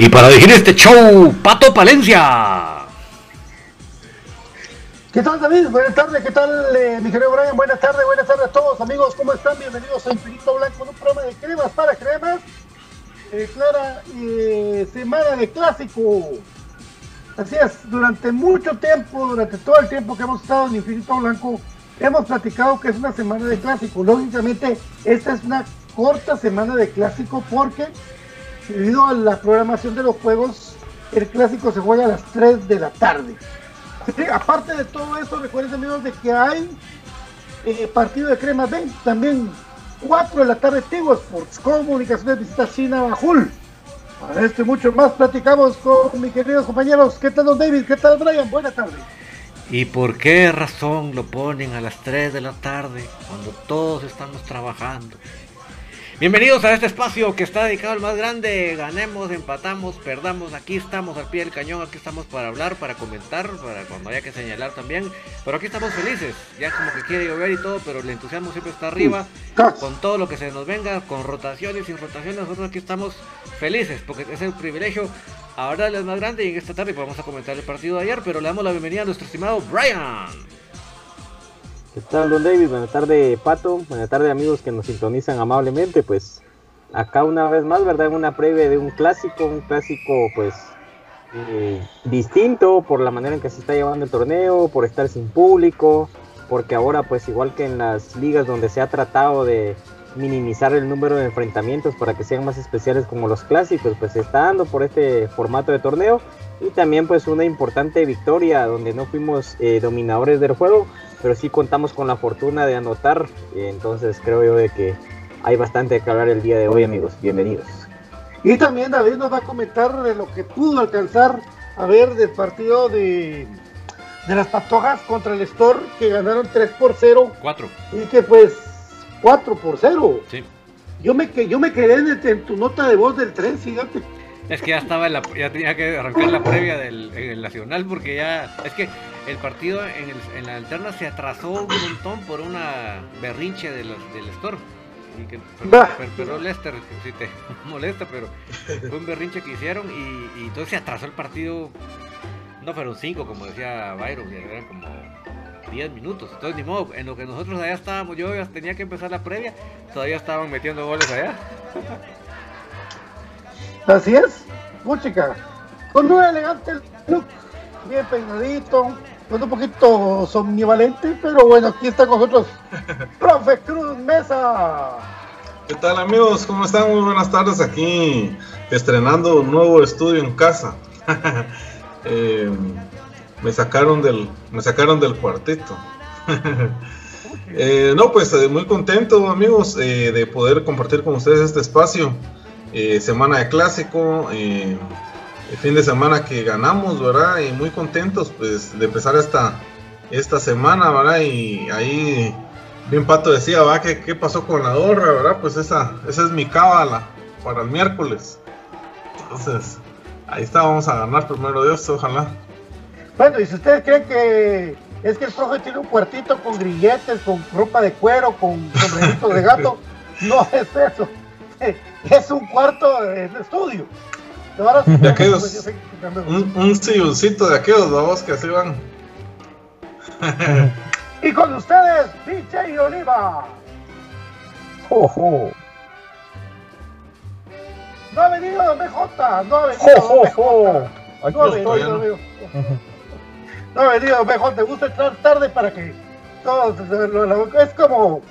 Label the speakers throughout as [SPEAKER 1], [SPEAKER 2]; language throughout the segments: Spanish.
[SPEAKER 1] Y para dirigir este show, Pato Palencia.
[SPEAKER 2] ¿Qué tal David? Buenas tardes, ¿qué tal eh, mi querido Brian? Buenas tardes, buenas tardes a todos amigos, ¿cómo están? Bienvenidos a Infinito Blanco, un programa de cremas para cremas. Eh, clara eh, semana de clásico. Así es, durante mucho tiempo, durante todo el tiempo que hemos estado en Infinito Blanco, hemos platicado que es una semana de clásico. Lógicamente, esta es una corta semana de clásico porque debido a la programación de los juegos, el clásico se juega a las 3 de la tarde. aparte de todo eso, recuerden amigos de que hay eh, partido de Crema también 4 de la tarde Tigo Sports, Comunicaciones visita China Bajul. A este mucho más platicamos con mis queridos compañeros. ¿Qué tal, don David? ¿Qué tal, Brian? Buenas tardes.
[SPEAKER 1] ¿Y por qué razón lo ponen a las 3 de la tarde cuando todos estamos trabajando? Bienvenidos a este espacio que está dedicado al más grande. Ganemos, empatamos, perdamos. Aquí estamos al pie del cañón. Aquí estamos para hablar, para comentar, para cuando haya que señalar también. Pero aquí estamos felices. Ya como que quiere llover y todo, pero el entusiasmo siempre está arriba. Con todo lo que se nos venga, con rotaciones, sin rotaciones. Nosotros aquí estamos felices porque es el privilegio ahora el más grande. Y en esta tarde vamos a comentar el partido de ayer. Pero le damos la bienvenida a nuestro estimado Brian.
[SPEAKER 3] ¿Qué tal, don David? Buenas tardes, Pato. Buenas tardes, amigos que nos sintonizan amablemente. Pues acá una vez más, ¿verdad? Una previa de un clásico, un clásico, pues, eh, distinto por la manera en que se está llevando el torneo, por estar sin público, porque ahora, pues, igual que en las ligas donde se ha tratado de minimizar el número de enfrentamientos para que sean más especiales como los clásicos, pues se está dando por este formato de torneo y también pues una importante victoria donde no fuimos eh, dominadores del juego, pero sí contamos con la fortuna de anotar. Entonces creo yo de que hay bastante que hablar el día de hoy, amigos. Bienvenidos.
[SPEAKER 2] Y también David nos va a comentar de lo que pudo alcanzar a ver del partido de, de las Patojas contra el Store, que ganaron 3 por 0.
[SPEAKER 1] 4.
[SPEAKER 2] Y que pues 4 por 0.
[SPEAKER 1] Sí.
[SPEAKER 2] Yo me, yo me quedé en, en tu nota de voz del 3, fíjate.
[SPEAKER 1] Es que ya estaba en la, ya tenía que arrancar la previa del, el nacional porque ya es que el partido en, el, en, la alterna se atrasó un montón por una berrinche de los, del Store. Y que, pero, pero, pero, Lester, si te molesta, pero fue un berrinche que hicieron y, y entonces se atrasó el partido. No fueron 5, como decía Byron, eran como 10 minutos. Entonces, ni modo, en lo que nosotros allá estábamos, yo tenía que empezar la previa, todavía estaban metiendo goles allá.
[SPEAKER 2] Así es, música. Con un elegante look, bien peinadito, con un poquito somnivalente, pero bueno, aquí está con nosotros Profe Cruz Mesa.
[SPEAKER 4] ¿Qué tal amigos? ¿Cómo están? Muy buenas tardes aquí, estrenando un nuevo estudio en casa. eh, me sacaron del, me sacaron del cuartito. eh, no, pues muy contento amigos eh, de poder compartir con ustedes este espacio. Eh, semana de clásico, eh, el fin de semana que ganamos, ¿verdad? Y muy contentos pues de empezar esta, esta semana, ¿verdad? Y ahí bien Pato decía, ¿va? ¿Qué, ¿Qué, pasó con la gorra, verdad? Pues esa, esa es mi cábala para el miércoles. Entonces, ahí está, vamos a ganar primero Dios, ojalá.
[SPEAKER 2] Bueno, y si ustedes creen que es que el profe tiene un cuartito con grilletes, con ropa de cuero, con sombreritos de gato, no es eso es un cuarto de estudio.
[SPEAKER 4] De aquellos, un, un silloncito de aquellos dos que así van.
[SPEAKER 2] y con ustedes, DJ Oliva.
[SPEAKER 3] Ojo.
[SPEAKER 2] No ha venido BJ, no ha venido
[SPEAKER 3] jo, jo, jo.
[SPEAKER 2] No ha venido, no, no ha venido BJ, te gusta entrar tarde para que todo es como,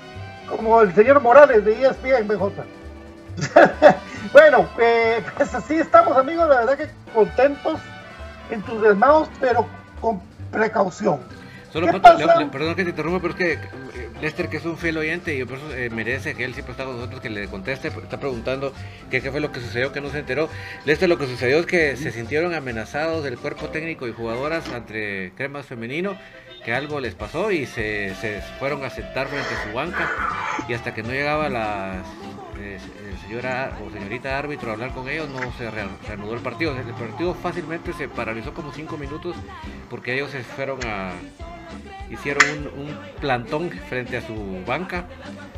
[SPEAKER 2] como el señor Morales de ESPN BJ. bueno, eh, pues así estamos amigos, la verdad que contentos, entusiasmados, pero con precaución.
[SPEAKER 1] Solo Pato, le, le, perdón que te interrumpa, pero es que eh, Lester, que es un fiel oyente y por eso eh, merece que él siempre está con nosotros, que le conteste, está preguntando qué fue lo que sucedió, que no se enteró. Lester, lo que sucedió es que se sintieron amenazados del cuerpo técnico y jugadoras entre cremas femenino, que algo les pasó y se, se fueron a sentar frente a su banca y hasta que no llegaba la eh, señora o señorita árbitro a hablar con ellos, no se reanudó el partido. El partido fácilmente se paralizó como 5 minutos porque ellos se fueron a. hicieron un, un plantón frente a su banca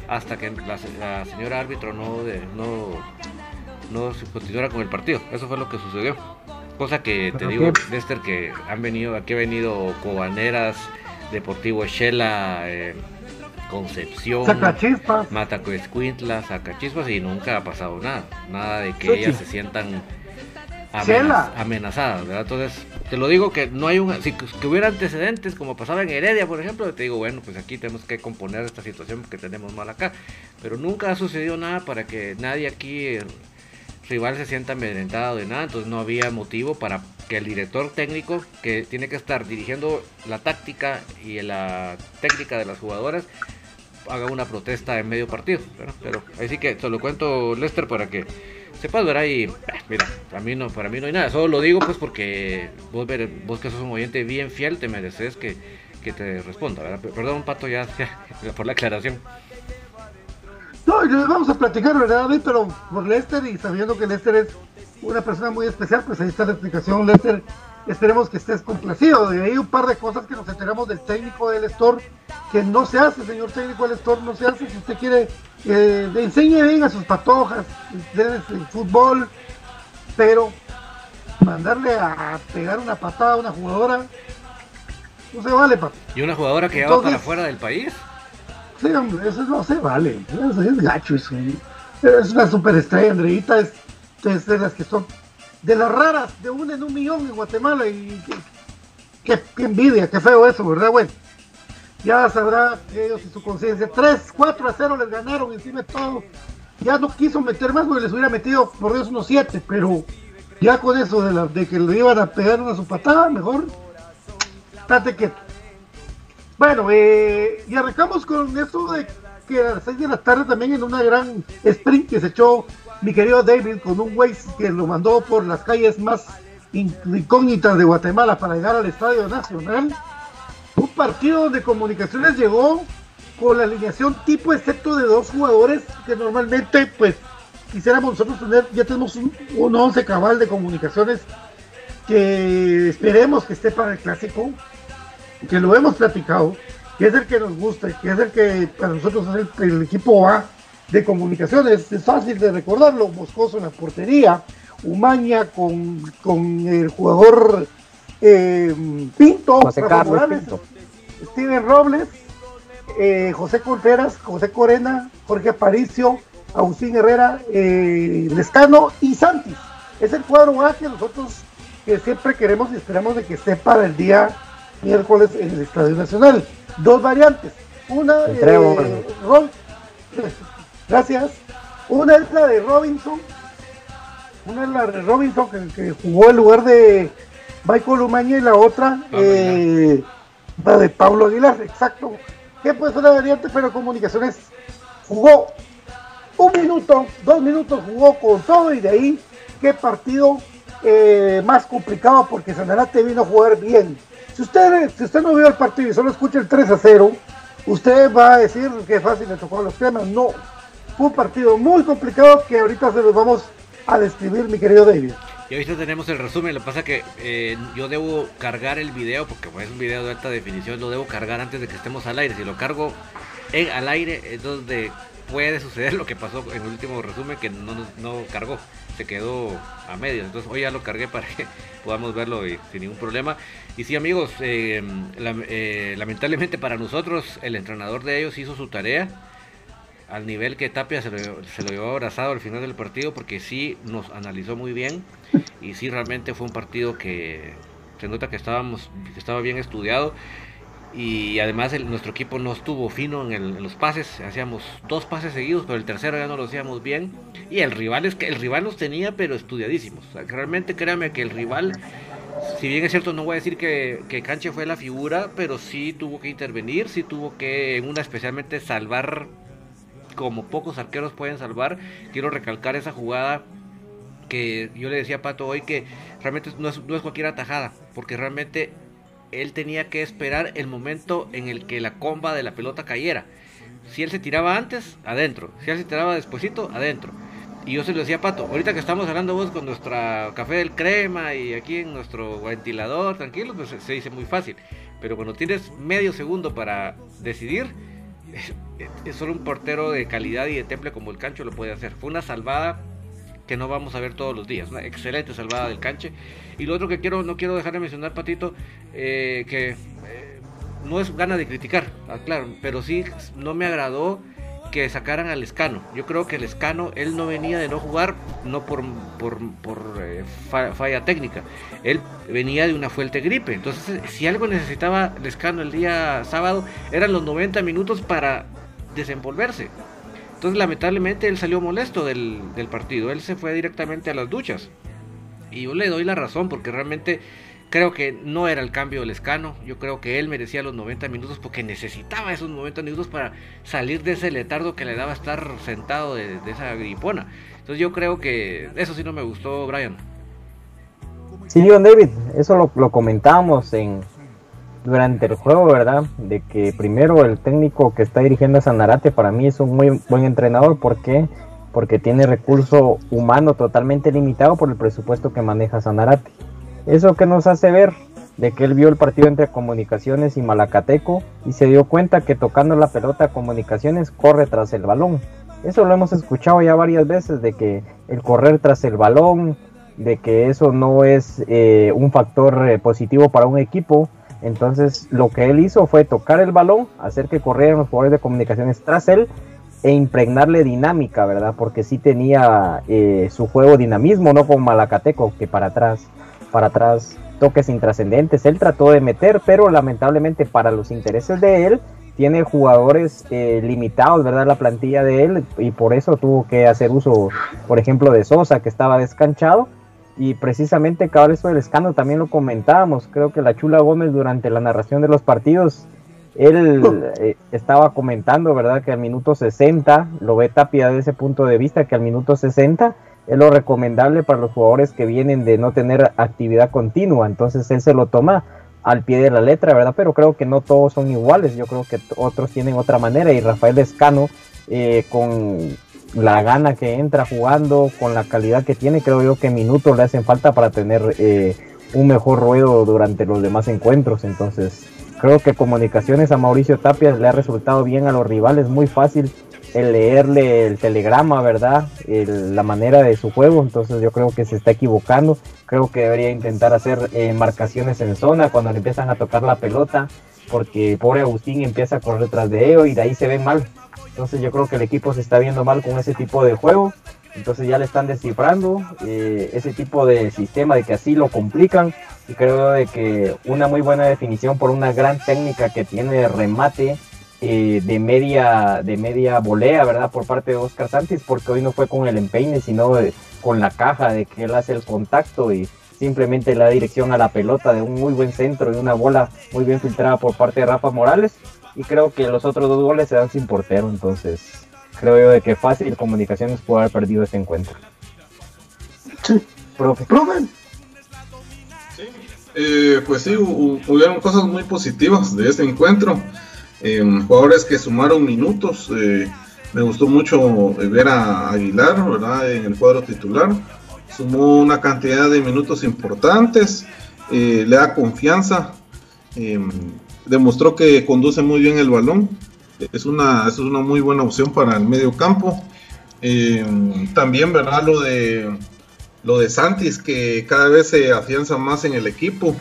[SPEAKER 1] hasta que la, la señora árbitro no, de, no, no se continuara con el partido. Eso fue lo que sucedió. Cosa que te digo, Lester, que han venido, aquí ha venido Cobaneras, Deportivo Shela, eh, Concepción,
[SPEAKER 2] Sacachispas.
[SPEAKER 1] Matacoescuintla, Sacachispas y nunca ha pasado nada. Nada de que ellas se sientan amenaz amenazadas, ¿verdad? Entonces, te lo digo que no hay un. Si que hubiera antecedentes, como pasaba en Heredia, por ejemplo, te digo, bueno, pues aquí tenemos que componer esta situación que tenemos mal acá. Pero nunca ha sucedido nada para que nadie aquí, rival, se sienta amedrentado de nada. Entonces, no había motivo para que el director técnico, que tiene que estar dirigiendo la táctica y la técnica de las jugadoras, haga una protesta en medio partido. Pero, pero ahí sí que te lo cuento, Lester, para que sepas, ¿verdad? Y eh, mira, para mí, no, para mí no hay nada. Solo lo digo pues porque vos, vos que sos un oyente bien fiel, te mereces que, que te responda, ¿verdad? Perdón, Pato, ya, por la aclaración.
[SPEAKER 2] No, vamos a platicar, ¿verdad? Pero por Lester y sabiendo que Lester es una persona muy especial, pues ahí está la explicación, Lester. Esperemos que estés complacido. De ahí un par de cosas que nos enteramos del técnico del Store, que no se hace, señor técnico del Store, no se hace. Si usted quiere, eh, enseñe bien a sus patojas, el fútbol, pero mandarle a pegar una patada a una jugadora, no se vale, papá.
[SPEAKER 1] ¿Y una jugadora que va para afuera del país?
[SPEAKER 2] Sí, hombre, eso no se vale. Eso es gacho, eso. Es una superestrella, Andreita, es, es de las que son de las raras, de una en un millón en Guatemala. Y qué, envidia, qué feo eso, ¿verdad, güey? Ya sabrá ellos y su conciencia. 3, 4 a 0 les ganaron encima de todo. Ya no quiso meter más porque les hubiera metido por Dios unos 7, pero ya con eso de, la, de que le iban a pegar una su patada, mejor. Date quieto. Bueno, eh, y arrancamos con eso de que a las 6 de la tarde también en una gran sprint que se echó mi querido David con un Waze que lo mandó por las calles más incógnitas de Guatemala para llegar al Estadio Nacional. Un partido donde Comunicaciones llegó con la alineación tipo excepto de dos jugadores que normalmente pues quisiéramos nosotros tener, ya tenemos un, un once cabal de comunicaciones que esperemos que esté para el clásico, que lo hemos platicado, que es el que nos gusta, que es el que para nosotros es el, equipo A de comunicaciones. Es fácil de recordarlo, Moscoso en la portería, Umaña con, con el jugador eh, Pinto,
[SPEAKER 3] Carlos Pinto.
[SPEAKER 2] Steven Robles, eh, José Contreras, José Corena, Jorge Aparicio, Agustín Herrera, eh, Lescano y Santis. Es el cuadro A que nosotros que siempre queremos y esperamos de que esté para el día miércoles en el Estadio Nacional dos variantes. Una, eh, gracias. Una es la de Robinson. Una es la de Robinson que, jugó en lugar de Michael Umaña y la otra eh, de Pablo Aguilar, exacto. Que pues una variante, pero comunicaciones jugó un minuto, dos minutos jugó con todo y de ahí qué partido eh, más complicado porque Sanarate vino a jugar bien si usted, si usted no vio el partido y solo escucha el 3 a 0, usted va a decir que fácil le tocó los temas. No, fue un partido muy complicado que ahorita se los vamos a describir, mi querido David.
[SPEAKER 1] Y ahorita tenemos el resumen, lo que pasa que eh, yo debo cargar el video, porque es un video de alta definición, lo debo cargar antes de que estemos al aire. Si lo cargo al aire es donde puede suceder lo que pasó en el último resumen, que no, no cargó se quedó a medias. Entonces hoy ya lo cargué para que podamos verlo sin ningún problema. Y sí amigos, eh, eh, lamentablemente para nosotros el entrenador de ellos hizo su tarea al nivel que Tapia se lo, se lo llevó abrazado al final del partido porque sí nos analizó muy bien y sí realmente fue un partido que se nota que estábamos que estaba bien estudiado y además nuestro equipo no estuvo fino en, los pases, hacíamos dos pases seguidos, pero el tercero ya no lo hacíamos bien. Y el rival es que el rival los tenía, pero estudiadísimos. realmente créame que el rival, si bien es cierto, no voy a decir que, que Canche fue la figura, pero sí tuvo que intervenir, sí tuvo que, en una especialmente, salvar como pocos arqueros pueden salvar. Quiero recalcar esa jugada que yo le decía a Pato hoy que realmente no es, no es cualquier atajada, porque realmente él tenía que esperar el momento en el que la comba de la pelota cayera. Si él se tiraba antes, adentro. Si él se tiraba despuesito, adentro. Y yo se lo decía Pato, ahorita que estamos hablando vos con nuestra café del crema y aquí en nuestro ventilador, tranquilo, pues se dice muy fácil. Pero cuando tienes medio segundo para decidir, solo un portero de calidad y de temple como el Cancho lo puede hacer. Fue una salvada que no vamos a ver todos los días. Una excelente salvada del canche. Y lo otro que quiero, no quiero dejar de mencionar, Patito, eh, que eh, no es gana de criticar, claro, pero sí no me agradó que sacaran al Escano. Yo creo que el Escano, él no venía de no jugar, no por, por, eh, falla técnica, él venía de una fuerte gripe. Entonces, si algo necesitaba el Escano el día sábado, eran los 90 minutos para desenvolverse. Entonces, lamentablemente, él salió molesto del, partido. Él se fue directamente a las duchas. Y yo le doy la razón, porque realmente Creo que no era el cambio del escano. Yo creo que él merecía los 90 minutos porque necesitaba esos 90 minutos para salir de ese letardo que le daba estar sentado de, esa gripona. Entonces yo creo que eso sí no me gustó, Brian.
[SPEAKER 3] Sí, John David, eso lo, lo comentamos en, durante el juego, ¿verdad? De que primero el técnico que está dirigiendo a Sanarate para mí es un muy buen entrenador. ¿Por qué? Porque tiene recurso humano totalmente limitado por el presupuesto que maneja Sanarate. Eso que nos hace ver de que él vio el partido entre Comunicaciones y Malacateco y se dio cuenta que tocando la pelota Comunicaciones corre tras el balón. Eso lo hemos escuchado ya varias veces de que el correr tras el balón, de que eso no es eh, un factor eh, positivo para un equipo. Entonces lo que él hizo fue tocar el balón, hacer que corrieran los jugadores de comunicaciones tras él e impregnarle dinámica, ¿verdad? Porque sí tenía eh, su juego dinamismo, no como Malacateco, que para atrás para atrás toques intrascendentes. Él trató de meter, pero lamentablemente para los intereses de él, tiene jugadores eh, limitados, ¿verdad? La plantilla de él, y por eso tuvo que hacer uso, por ejemplo, de Sosa, que estaba descanchado. Y precisamente cada eso del escándalo también lo comentábamos. Creo que la Chula Gómez durante la narración de los partidos, él eh, estaba comentando, ¿verdad? Que al minuto 60, lo ve Tapia desde ese punto de vista, que al minuto 60 es lo recomendable para los jugadores que vienen de no tener actividad continua. Entonces él se lo toma al pie de la letra, ¿verdad? Pero creo que no todos son iguales. Yo creo que otros tienen otra manera. Y Rafael Escano, eh, con la gana que entra jugando, con la calidad que tiene, creo yo que minutos le hacen falta para tener eh, un mejor ruedo durante los demás encuentros. Entonces creo que comunicaciones a Mauricio Tapia le ha resultado bien a los rivales, muy fácil el leerle el telegrama, ¿verdad? la manera de su juego, entonces yo creo que se está equivocando. Creo que debería intentar hacer eh, marcaciones en zona cuando le empiezan a tocar la pelota, porque pobre Agustín empieza a correr detrás de ellos y de ahí se ve mal. Entonces yo creo que el equipo se está viendo mal con ese tipo de juego. Entonces ya le están descifrando eh, ese tipo de sistema de que así lo complican. Y creo de que una muy buena definición por una gran técnica que tiene remate eh, de media de media volea, ¿verdad? Por parte de Oscar Santis, porque hoy no fue con el empeine, sino con la caja de que él hace el contacto y simplemente la dirección a la pelota de un muy buen centro y una bola muy bien filtrada por parte de Rafa Morales. Y creo que los otros dos goles se dan sin portero, entonces creo yo de que fácil Comunicaciones puede haber perdido este encuentro.
[SPEAKER 2] Sí. Profe.
[SPEAKER 4] Sí. Eh, pues sí, hubieron cosas muy positivas de este encuentro. Em, jugadores que sumaron minutos. Eh, me gustó mucho ver a Aguilar ¿verdad? en el cuadro titular. Sumó una cantidad de minutos importantes, eh, le da confianza, em, demostró que conduce muy bien el balón. Es una, es una muy buena opción para el medio campo. Em, también, ¿verdad? Lo de, lo de Santis, que cada vez se afianza más en el equipo.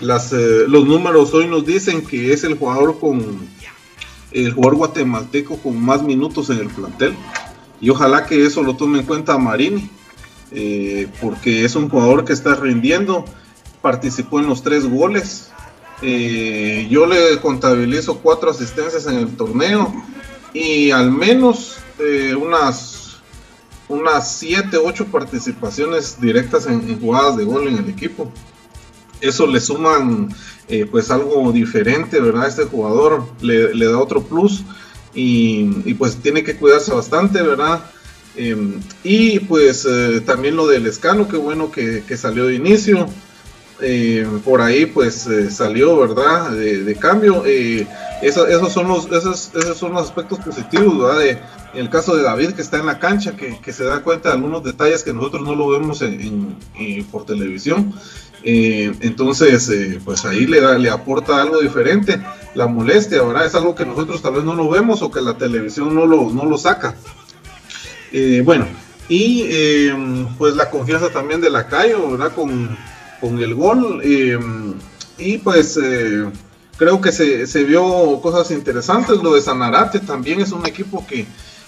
[SPEAKER 4] Las, eh, los números hoy nos dicen que es el jugador con el jugador guatemalteco con más minutos en el plantel. Y ojalá que eso lo tome en cuenta Marini eh, porque es un jugador que está rindiendo participó en los tres goles. Eh, yo le contabilizo cuatro asistencias en el torneo y al menos unas unas siete ocho participaciones directas en jugadas de gol en el equipo eso le suman eh, pues algo diferente, ¿verdad? Este jugador le, da otro plus y, pues tiene que cuidarse bastante, ¿verdad? Em, y pues eh, también lo del escano, qué bueno que, salió de inicio. Em, por ahí pues eh, salió, ¿verdad? De, cambio. esos, son los, esos, esos, son los aspectos positivos, ¿verdad? En el caso de David que está en la cancha, que, se da cuenta de algunos detalles que nosotros no lo vemos por televisión. Eh, entonces, eh, pues ahí le, da, le aporta algo diferente. La molestia, ¿verdad? Es algo que nosotros tal vez no lo vemos o que la televisión no lo, no lo saca. Eh, bueno, y pues la confianza también de la Cayo, ¿verdad? Con, con el gol. y pues creo que se, se, vio cosas interesantes. Lo de Sanarate también es un equipo que,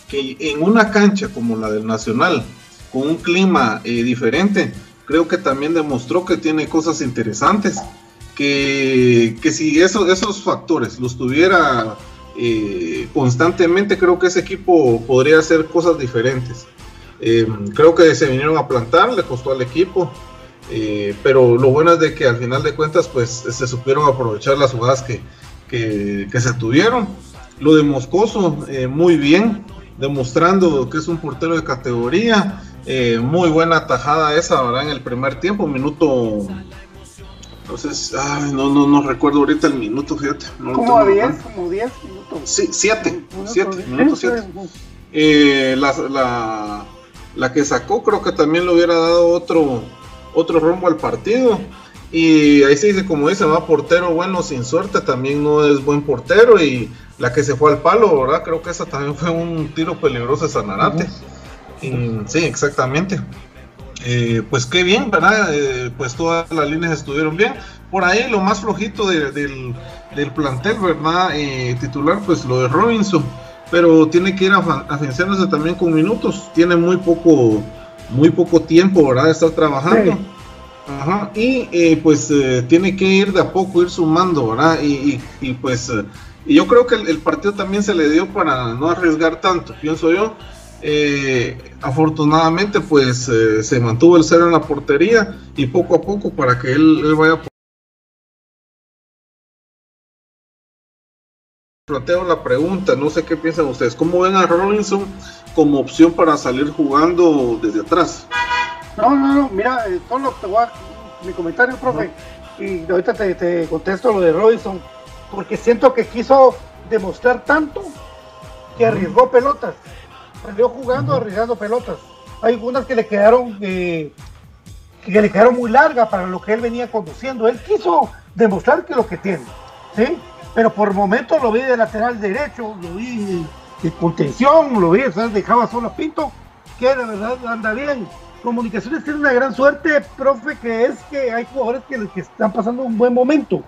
[SPEAKER 4] que en una cancha como la del Nacional, con un clima diferente, creo que también demostró que tiene cosas interesantes, que, si eso, esos factores los tuviera eh, constantemente, creo que ese equipo podría hacer cosas diferentes. Em, creo que se vinieron a plantar, le costó al equipo. Eh, pero lo bueno es de que al final de cuentas pues se supieron aprovechar las jugadas que, que, se tuvieron. Lo de Moscoso, eh, muy bien, demostrando que es un portero de categoría. Eh, muy buena tajada esa, ¿verdad? En el primer tiempo, minuto. Entonces, ay, no, no, no recuerdo ahorita el minuto, fíjate.
[SPEAKER 2] como 10, como 10 minutos.
[SPEAKER 4] Sí, 7, 7, minutos 7. Eh, la, la, la, que sacó creo que también le hubiera dado otro, otro rumbo al partido. Y ahí se dice, como dice, va portero bueno sin suerte, también no es buen portero. Y la que se fue al palo, ¿verdad? Creo que esa también fue un tiro peligroso de Sanarate. sí, exactamente. Eh, pues qué bien, ¿verdad? Eh, pues todas las líneas estuvieron bien. Por ahí lo más flojito del, del, plantel, ¿verdad? Eh, titular, pues lo de Robinson. Pero tiene que ir afianzándose también con minutos. Tiene muy poco, muy poco tiempo, ¿verdad? De estar trabajando. Ajá, y pues tiene que ir de a poco, ir sumando, ¿verdad? Y, y, y pues y yo creo que el, partido también se le dio para no arriesgar tanto, pienso yo. Eh, afortunadamente, pues eh, se mantuvo el cero en la portería y poco a poco para que él, él vaya. Planteo la pregunta, no sé qué piensan ustedes. ¿Cómo ven a Robinson como opción para salir jugando desde atrás?
[SPEAKER 2] No, no, no, mira, solo te voy a mi comentario, profe, y ahorita te, te contesto lo de Robinson porque siento que quiso demostrar tanto que arriesgó pelotas. Salió jugando arriesgando pelotas. Hay unas que le quedaron eh, que le quedaron muy largas para lo que él venía conduciendo. Él quiso demostrar que lo que tiene, ¿sí? Pero por momentos lo vi de lateral derecho, lo vi de contención, lo vi, ¿sabes? dejaba solo a Pinto, que de verdad anda bien. Comunicaciones tiene una gran suerte, profe, que es que hay jugadores que, que están pasando un buen momento.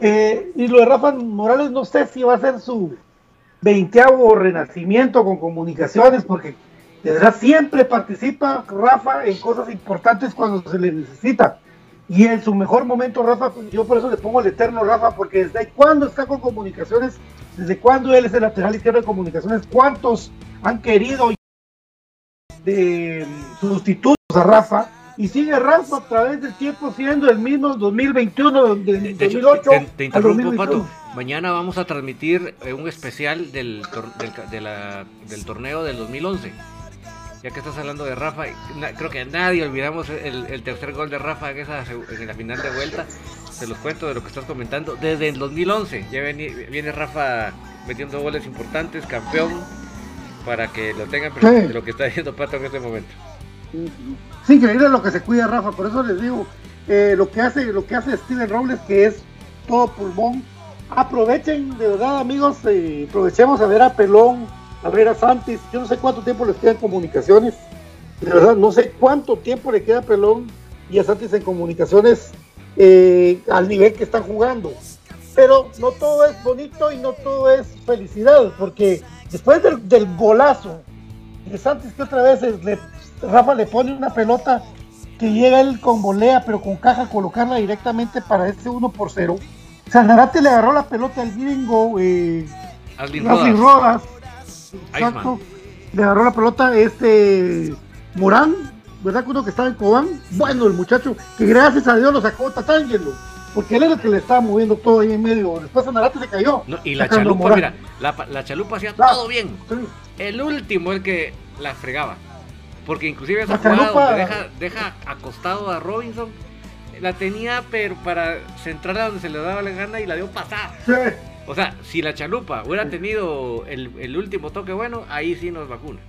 [SPEAKER 2] Eh, y lo de Rafa Morales, no sé si va a ser su veinteavo renacimiento con comunicaciones, porque de verdad siempre participa Rafa en cosas importantes cuando se le necesita. Y en su mejor momento, Rafa, yo por eso le pongo el eterno Rafa, porque desde cuando está con comunicaciones, desde cuando él es el lateral izquierdo de comunicaciones, cuántos han querido de sustitutos a Rafa y sigue Rafa a través del tiempo siendo el mismo 2021, de, 2008.
[SPEAKER 1] Te, te interrumpo, Pato. Mañana vamos a transmitir eh, un especial del, del, torneo del 2011. Ya que estás hablando de Rafa, creo que nadie olvidamos el, tercer gol de Rafa en, esa, en la final de vuelta. Te los cuento de lo que estás comentando. Desde el 2011 ya viene, viene Rafa metiendo goles importantes, campeón, para que lo tengan presente lo que está diciendo Pato en este momento.
[SPEAKER 2] Es increíble lo que se cuida Rafa, por eso les digo, eh, lo que hace, lo que hace Steven Robles, que es todo pulmón. Aprovechen, de verdad, amigos, eh, aprovechemos a ver a Pelón, a ver a Santis. Yo no sé cuánto tiempo les queda en comunicaciones. De verdad, no sé cuánto tiempo le queda a Pelón y a Santis en comunicaciones eh, al nivel que están jugando. Pero no todo es bonito y no todo es felicidad, porque después del, del golazo de Santis que otra vez le Rafa le pone una pelota que llega él con volea, pero con caja, colocarla directamente para este 1 por 0. Sanarate le agarró la pelota al gringo, eh, Rodas. Exacto. Le agarró la pelota este Morán, ¿verdad? Uno que estaba en Cobán. Bueno, el muchacho, que gracias a Dios lo sacó Tatángelo. Porque él era el que le estaba moviendo todo ahí en medio. Después Sanarate se cayó.
[SPEAKER 1] y la chalupa, mira, la, chalupa hacía todo bien. El último el que la fregaba. Porque inclusive esa jugada deja, deja acostado a Robinson, la tenía pero para centrarla donde se le daba la gana y la dio pasar. O sea, si la chalupa hubiera tenido el, último toque bueno, ahí sí nos vacuna.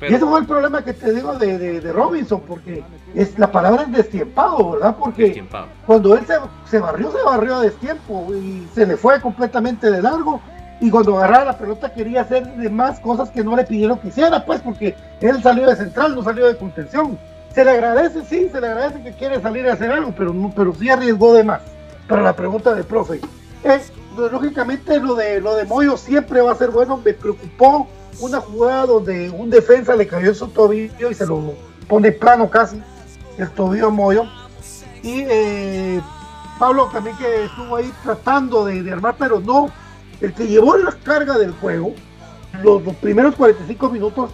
[SPEAKER 2] Y ese fue el problema que te digo de, Robinson, porque es, la palabra es destiempado, ¿verdad? Porque cuando él se, se, barrió, se barrió a destiempo y se le fue completamente de largo y cuando agarraba la pelota quería hacer demás cosas que no le pidieron que hiciera, pues porque él salió de central, no salió de contención. Se le agradece, sí, se le agradece que quiere salir a hacer algo, pero, pero sí arriesgó de más. Para la pregunta del profe. es lógicamente lo de, lo de Moyo siempre va a ser bueno, me preocupó una jugada donde un defensa le cayó en su tobillo y se lo pone plano casi, el tobillo a Moyo. Y eh, Pablo también que estuvo ahí tratando de armar, pero no, el que llevó la carga del juego, los, primeros 45 minutos,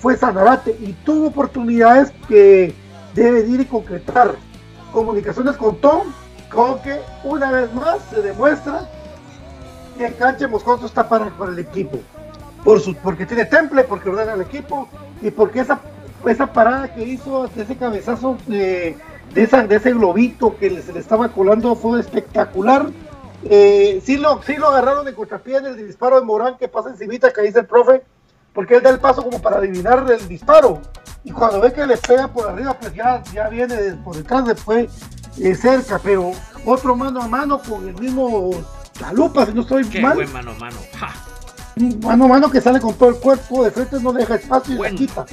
[SPEAKER 2] fue Sanarate y tuvo oportunidades que debe ir y concretar comunicaciones con Tom, con que una vez más se demuestra que Canche Moscoso está para, el equipo. Por su, porque tiene temple, porque ordena el equipo y porque esa, esa parada que hizo, ese cabezazo de ese globito que se le estaba colando fue espectacular. Eh, sí, lo, sí lo agarraron de contrapié en el disparo de Morán que pasa encimita que dice el profe, porque él da el paso como para adivinar el disparo. Y cuando ve que le pega por arriba, pues ya, ya viene por detrás, después eh, cerca, pero otro mano a mano con el mismo Chalupa, si no estoy
[SPEAKER 1] Qué
[SPEAKER 2] mal.
[SPEAKER 1] buen mano a mano. Ja.
[SPEAKER 2] Mano a mano que sale con todo el cuerpo, de frente no deja espacio y
[SPEAKER 1] Bueno.
[SPEAKER 2] la quita.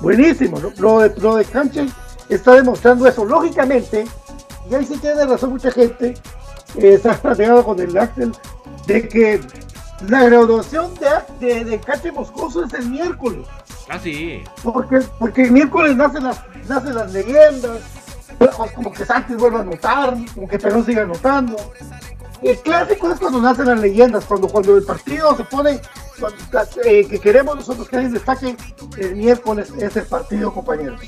[SPEAKER 2] Buenísimo, ¿no? lo de, lo de Canchen está demostrando eso. Lógicamente, y ahí sí tiene razón mucha gente, eh, está platicando con el Axel, de que la graduación de, de, de Moscoso es el miércoles.
[SPEAKER 1] Ah, sí.
[SPEAKER 2] Porque, porque el miércoles nacen las, nacen las leyendas, pues, como que Santos vuelve a anotar, como que Perón sigue anotando. El clásico es cuando nacen las leyendas, cuando, cuando el partido se pone, cuando, eh, que queremos nosotros que alguien destaque, el miércoles es el partido, compañeros.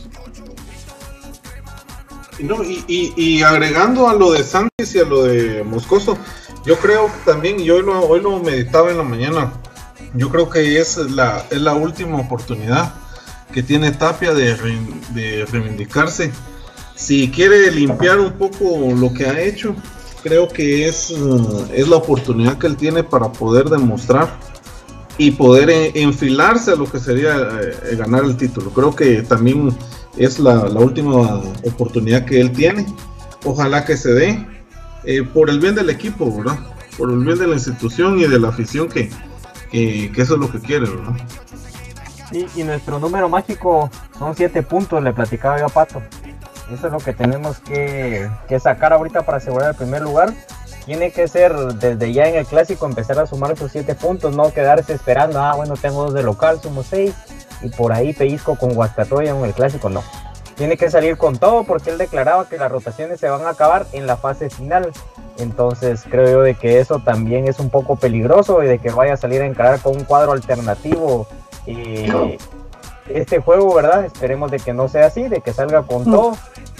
[SPEAKER 4] Y, no, y, agregando a lo de Santis y a lo de Moscoso, yo creo también, y hoy lo, hoy meditaba en la mañana, yo creo que es la, es la última oportunidad que tiene Tapia de, de reivindicarse. Si quiere limpiar un poco lo que ha hecho, creo que es, eh, es la oportunidad que él tiene para poder demostrar y poder eh, enfilarse a lo que sería eh, ganar el título. Creo que también es la, la última oportunidad que él tiene. Ojalá que se dé eh, por el bien del equipo, ¿verdad? Por el bien de la institución y de la afición que, que, eso es lo que quiere, ¿verdad?
[SPEAKER 3] Y nuestro número mágico son 7 puntos, le platicaba yo a Pato. Eso es lo que tenemos que, que sacar ahorita para asegurar el primer lugar. Tiene que ser desde ya en el clásico empezar a sumar esos 7 puntos, no quedarse esperando, ah, bueno, tengo dos de local, sumo 6 y por ahí pellizco con Guastatoya en el clásico, no. Tiene que salir con todo porque él declaraba que las rotaciones se van a acabar en la fase final. Entonces creo yo de que eso también es un poco peligroso y de que vaya a salir a encarar con un cuadro alternativo eh, este juego, ¿verdad? Esperemos de que no sea así, de que salga con todo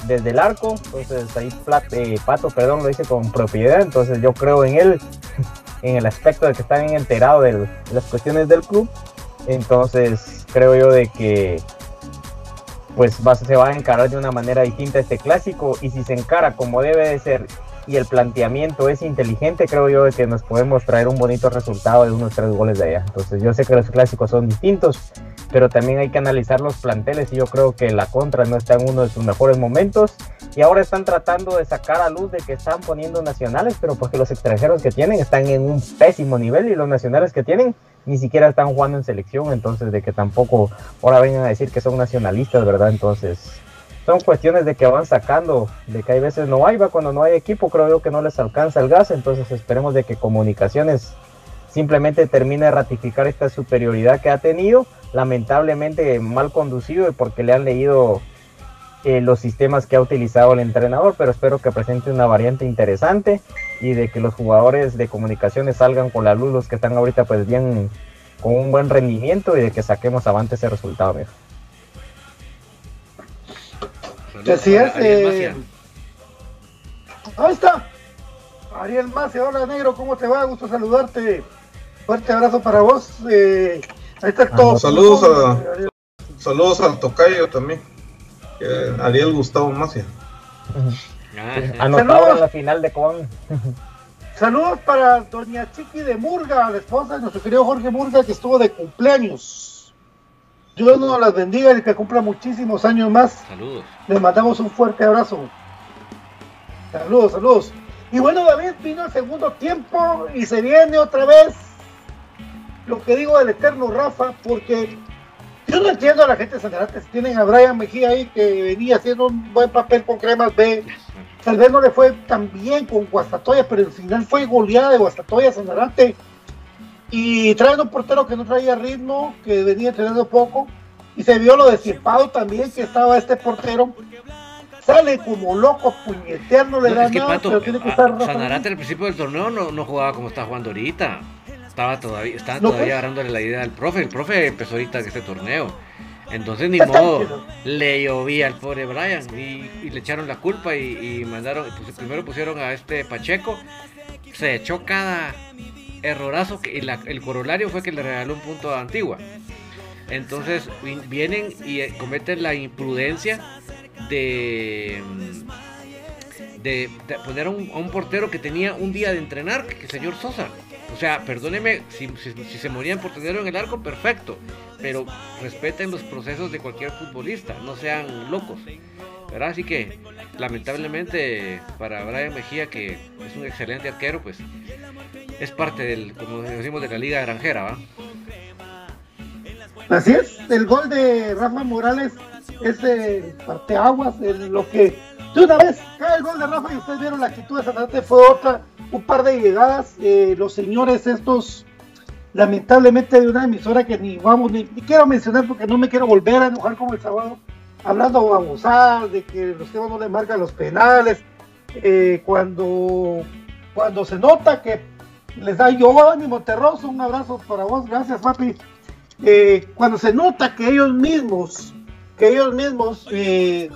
[SPEAKER 3] desde el arco. Entonces ahí Plat- eh, Pato, perdón, lo dice con propiedad. Entonces yo creo en él, en el aspecto de que está bien enterado de las cuestiones del club. Entonces creo yo de que pues se va a encarar de una manera distinta este clásico y si se encara como debe de ser y el planteamiento es inteligente, creo yo de que nos podemos traer un bonito resultado de unos tres goles de allá. Entonces yo sé que los clásicos son distintos, pero también hay que analizar los planteles y yo creo que la contra no está en uno de sus mejores momentos y ahora están tratando de sacar a luz de que están poniendo nacionales, pero porque los extranjeros que tienen están en un pésimo nivel y los nacionales que tienen ni siquiera están jugando en selección, entonces de que tampoco ahora vengan a decir que son nacionalistas, ¿verdad? Entonces son cuestiones de que van sacando, de que hay veces no hay, va cuando no hay equipo, creo yo que no les alcanza el gas, entonces esperemos de que comunicaciones simplemente termine de ratificar esta superioridad que ha tenido, lamentablemente mal conducido porque le han leído eh, los sistemas que ha utilizado el entrenador, pero espero que presente una variante interesante y de que los jugadores de comunicaciones salgan con la luz, los que están ahorita pues bien con un buen rendimiento y de que saquemos avante ese resultado. viejo.
[SPEAKER 1] Saludos
[SPEAKER 2] Así es. Eh, ahí está. Ariel Macia, hola negro, ¿cómo te va? Gusto saludarte. Fuerte abrazo para vos. eh, ahí está el
[SPEAKER 3] Ah,
[SPEAKER 2] top.
[SPEAKER 4] saludos a- Saludos al tocayo también. Ariel Gustavo Macia.
[SPEAKER 1] Ah, sí.
[SPEAKER 3] Anotado
[SPEAKER 2] Saludos.
[SPEAKER 3] en la final de Cobán.
[SPEAKER 2] Saludos para doña Chiqui de Murga, la esposa de nuestro querido Jorge Murga, que estuvo de cumpleaños. Dios nos las bendiga y que cumpla muchísimos años más.
[SPEAKER 1] Saludos.
[SPEAKER 2] Les mandamos un fuerte abrazo. Saludos, saludos. Y bueno, David vino el segundo tiempo y se viene otra vez lo que digo del eterno Rafa, porque yo no entiendo a la gente de Sanarate. Si tienen a Brian Mejía ahí que venía haciendo un buen papel con Cremas B. Tal vez no le fue tan bien con Guastatoya, pero al final fue goleada de Guastatoya Sanarate. Y traen un portero que no traía ritmo, que venía entrenando poco. Y se vio lo destipado también que estaba este portero. Sale como loco puñetear, no le
[SPEAKER 1] No,
[SPEAKER 2] da
[SPEAKER 1] es que
[SPEAKER 2] nada,
[SPEAKER 1] Pato,
[SPEAKER 2] pero tiene que estar
[SPEAKER 1] Sanarate al principio del torneo no, no jugaba como está jugando ahorita. Estaba todavía, estaba
[SPEAKER 2] No,
[SPEAKER 1] todavía
[SPEAKER 2] pues.
[SPEAKER 1] agarrándole la idea al profe. El profe empezó ahorita este torneo. Entonces ni modo, le llovía al pobre Brian y, le echaron la culpa y, mandaron, pues, primero pusieron a este Pacheco, se echó cada errorazo que el corolario fue que le regaló un punto a Antigua. Entonces vienen y eh, cometen la imprudencia de, de, poner a un, portero que tenía un día de entrenar, que el señor Sosa. O sea, perdóneme, si, se morían por tenerlo en el arco, perfecto. Pero respeten los procesos de cualquier futbolista, no sean locos. ¿verdad? Así que, lamentablemente, para Brian Mejía, que es un excelente arquero, pues es parte del, como decimos, de la liga granjera, ¿va?
[SPEAKER 2] Así es, el gol de Rafa Morales es de parteaguas, en lo que de una vez cae el gol de Rafa y ustedes vieron la actitud de Sanarte fue otra, un par de llegadas, eh, los señores estos, lamentablemente de una emisora que ni vamos, ni, quiero mencionar porque no me quiero volver a enojar como el sábado, hablando abusar de que los temas no le marcan los penales, eh, cuando, cuando se nota que les da mi Monterroso, un abrazo para vos, gracias papi. Eh, cuando se nota que ellos mismos, que ellos mismos eh,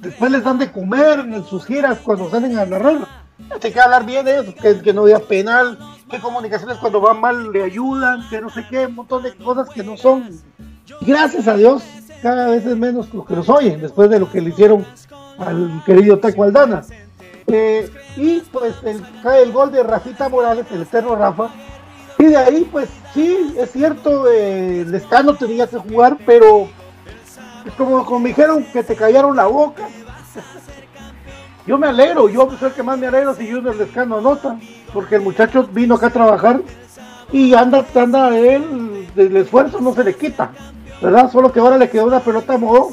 [SPEAKER 2] después les dan de comer en sus giras cuando salen a narrar, hay que hablar bien de eso, que, no había penal, que comunicaciones cuando van mal le ayudan, que no sé qué, un montón de cosas que no son. Gracias a Dios, cada vez es menos lo que los oyen, después de lo que le hicieron al querido Taco Aldana. Eh, y pues el, cae el gol de Rafita Morales, el eterno Rafa, y de ahí, pues sí, es cierto, eh, el Lescano tenía que jugar, pero como, como me dijeron que te callaron la boca. yo me alegro, yo soy el que más me alegro si Junior Lescano anota, porque el muchacho vino acá a trabajar y anda, anda él, del esfuerzo no se le quita, ¿verdad? Solo que ahora le quedó una pelota a modo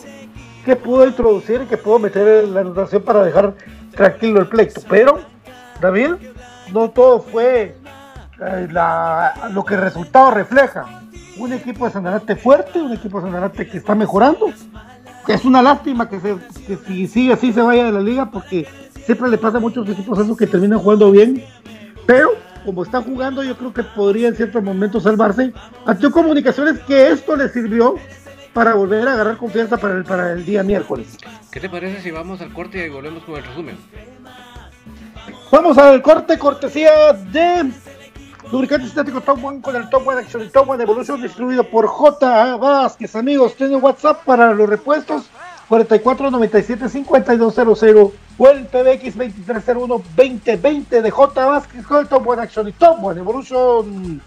[SPEAKER 2] que pudo introducir y que pudo meter la anotación para dejar tranquilo el pleito. Pero, David, no todo fue eh, lo que el resultado refleja. Un equipo de Sanarate fuerte, un equipo de Sanarate que está mejorando. Es una lástima que, se, si sigue así se vaya de la liga porque siempre le pasa a muchos equipos eso que terminan jugando bien. Pero como está jugando, yo creo que podría en ciertos momentos salvarse. Ante comunicaciones que esto le sirvió para volver a agarrar confianza para el, para el día miércoles.
[SPEAKER 1] ¿Qué te parece si vamos al corte y volvemos con el resumen?
[SPEAKER 2] Vamos al corte, cortesía de Lubricante estático Top One con el Top One Action y Top One Evolution distribuido por J. Vázquez. Amigos, tiene WhatsApp para los repuestos 4497-5200 o el PBX 2301-2020 de J. Vázquez con el Top One Action y Top One Evolution.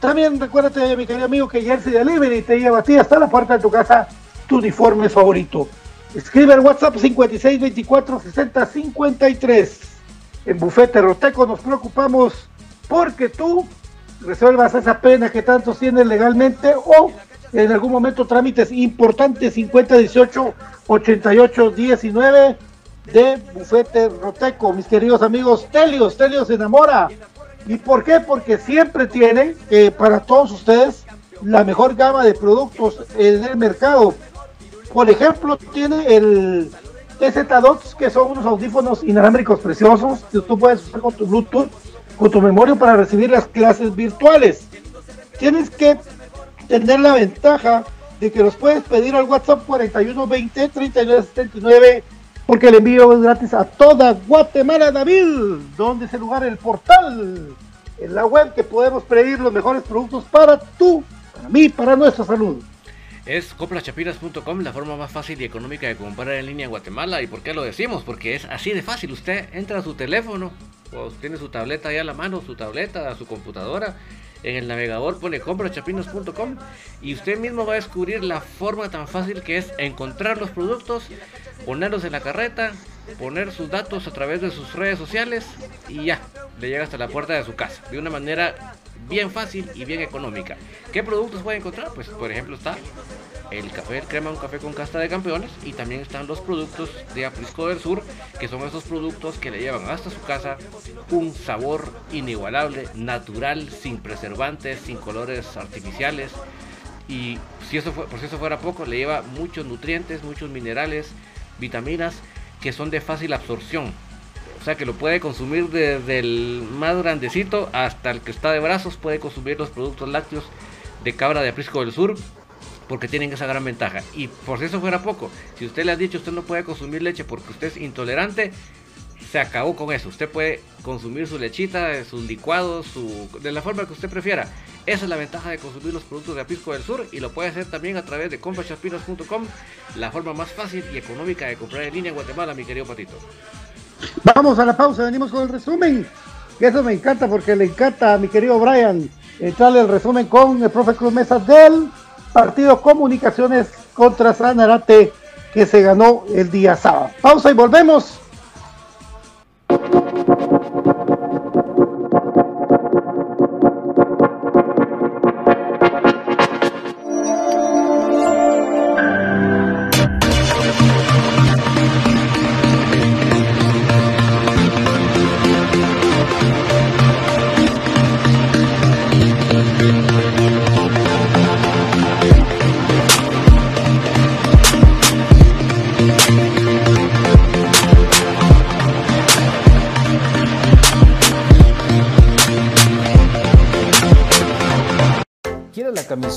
[SPEAKER 2] También recuérdate, mi querido amigo, que Jersey Delivery te lleva a ti hasta la puerta de tu casa tu uniforme favorito. Escribe al WhatsApp 5624-6053. En Bufete Roteco nos preocupamos porque tú resuelvas esa pena que tantos tienes legalmente o en algún momento trámites importantes 5018 88 19 de Bufete Roteco, mis queridos amigos Telios, Telios enamora. ¿Y por qué? Porque siempre tiene eh, para todos ustedes la mejor gama de productos en el mercado. Por ejemplo, tiene el TZ2, que son unos audífonos inalámbricos preciosos que tú puedes usar con tu Bluetooth con tu memoria para recibir las clases virtuales. Tienes que tener la ventaja de que los puedes pedir al WhatsApp 4120 3979 porque el envío es gratis a toda Guatemala, David. ¿Dónde es el lugar? El portal. En la web que podemos pedir los mejores productos para tú, para mí, para nuestra salud.
[SPEAKER 1] Es comprachapinas.com, la forma más fácil y económica de comprar en línea en Guatemala. ¿Y por qué lo decimos? Porque es así de fácil. Usted entra a su teléfono, o tiene su tableta ahí a la mano, su tableta, su computadora. En el navegador pone comprachapinos.com y usted mismo va a descubrir la forma tan fácil que es encontrar los productos, ponerlos en la carreta, poner sus datos a través de sus redes sociales y ya, le llega hasta la puerta de su casa. De una manera bien fácil y bien económica. ¿Qué productos puede encontrar? Pues por ejemplo está el café del crema, un café con casta de campeones y también están los productos de Aprisco del Sur, que son esos productos que le llevan hasta su casa un sabor inigualable, natural, sin preservantes, sin colores artificiales y si eso fue, por si eso fuera poco, le lleva muchos nutrientes, muchos minerales, vitaminas que son de fácil absorción. O sea que lo puede consumir desde el más grandecito hasta el que está de brazos, puede consumir los productos lácteos de cabra de Aprisco del Sur porque tienen esa gran ventaja. Y por si eso fuera poco, si usted le ha dicho usted no puede consumir leche porque usted es intolerante, se acabó con eso. Usted puede consumir su lechita, sus licuados, de la forma que usted prefiera. Esa es la ventaja de consumir los productos de Apisco del Sur y lo puede hacer también a través de compachapinos.com, la forma más fácil y económica de comprar en línea en Guatemala, mi querido Patito.
[SPEAKER 2] Vamos a la pausa, venimos con el resumen. Eso me encanta porque le encanta a mi querido Brian entrarle el resumen con el profe Cruz Mesa del partido Comunicaciones contra Sanarate que se ganó el día sábado. Pausa y volvemos.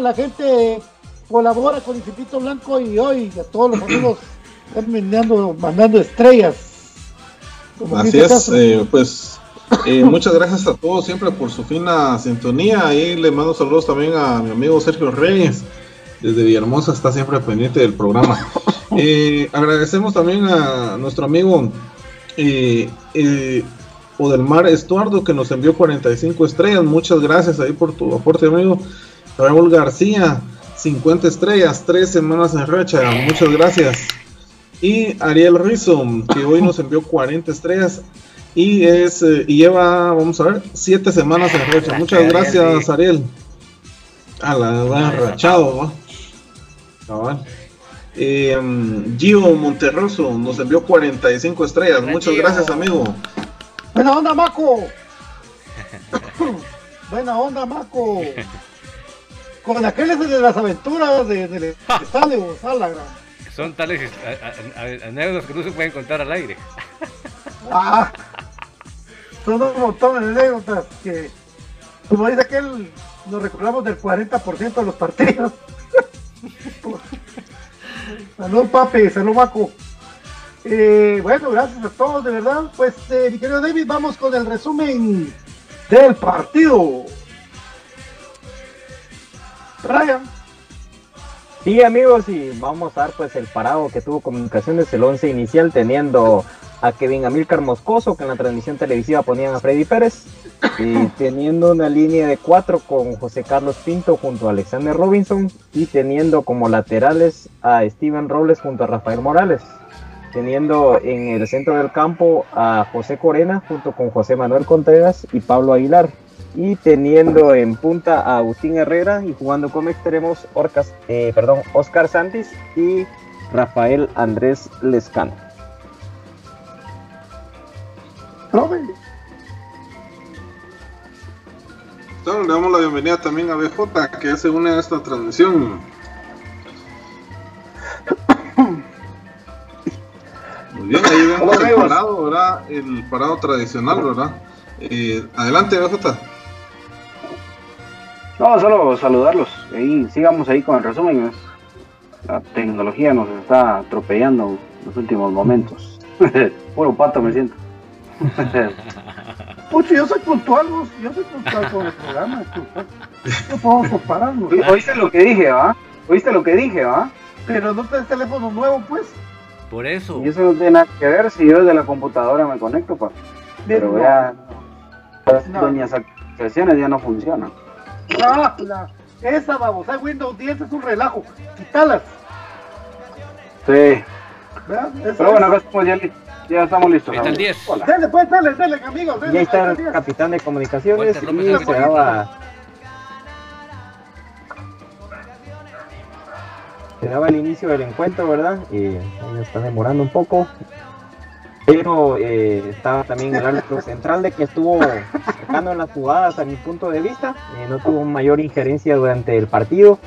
[SPEAKER 2] La gente colabora con Instituto Blanco y hoy a todos los amigos están mandando, mandando estrellas.
[SPEAKER 4] Así es, eh, pues eh, muchas gracias a todos siempre por su fina sintonía. Ahí le mando saludos también a mi amigo Sergio Reyes. Desde Villahermosa está siempre pendiente del programa. Eh, agradecemos también a nuestro amigo Odelmar Estuardo que nos envió 45 estrellas. Muchas gracias ahí por tu aporte, amigo. Raúl García, 50 estrellas, 3 semanas en racha. Muchas gracias. Y Ariel Rizzo, que hoy nos envió 40 estrellas y es eh, y lleva, vamos a ver, 7 semanas en racha. Muchas gracias, Ariel. A la rachado, ¿va? Eh, Gio Monterroso nos envió 45 estrellas. Muchas gracias, amigo.
[SPEAKER 2] Buena onda, Maco. Buena onda, Maco. Con aquellos de las aventuras del de, de estadio,
[SPEAKER 1] Son tales anécdotas que no se pueden contar al aire.
[SPEAKER 2] Ah, son un montón de anécdotas que, como dice aquel, nos recordamos del 40% de los partidos. salud, papi, salud, Maco. Eh, bueno, gracias a todos, de verdad. Pues, eh, mi querido David, vamos con el resumen del partido. Ryan.
[SPEAKER 3] Sí, amigos, y vamos a dar pues el parado que tuvo comunicaciones el 11 inicial teniendo a Kevin Amilcar Moscoso, que en la transmisión televisiva ponían a Freddy Pérez, y teniendo una línea de cuatro con José Carlos Pinto junto a Alexander Robinson, y teniendo como laterales a Steven Robles junto a Rafael Morales teniendo en el centro del campo a José Corena junto con José Manuel Contreras y Pablo Aguilar. Y teniendo en punta a Agustín Herrera y jugando como extremos Orcas, eh, perdón, Oscar Santis y Rafael Andrés Lescano.
[SPEAKER 4] le damos la bienvenida también a BJ que se une a esta transmisión. bien, ahí vemos el parado, ¿verdad? El parado tradicional, ¿verdad? Eh, adelante, BJ.
[SPEAKER 5] No, solo saludarlos. Ahí, sigamos ahí con el resumen. La tecnología nos está atropellando en los últimos momentos. Puro pato me siento.
[SPEAKER 2] Pucho, yo soy puntual, yo soy puntual con el programa. No puedo compararnos.
[SPEAKER 5] ¿Oíste lo que dije, va? ¿Oíste lo que dije, va?
[SPEAKER 2] Pero no tenés teléfono nuevo, pues.
[SPEAKER 1] Por eso.
[SPEAKER 5] Y eso no tiene nada que ver si yo desde la computadora me conecto, pa. Pero ya. Las no. doñas actualizaciones ya no funcionan.
[SPEAKER 2] Esa babosa Windows 10 es un relajo. Quitalas.
[SPEAKER 5] Sí. Pero bueno, acá estamos ya, ya estamos listos.
[SPEAKER 1] Ahí está el 10.
[SPEAKER 2] Dale, pues, dale, dale, amigos.
[SPEAKER 3] Ya está el capitán de comunicaciones y se daba se daba el inicio del encuentro, ¿verdad? Y ahí está demorando un poco. Pero eh, estaba también el árbitro central de que estuvo en las jugadas a mi punto de vista. Eh, no tuvo mayor injerencia durante el partido.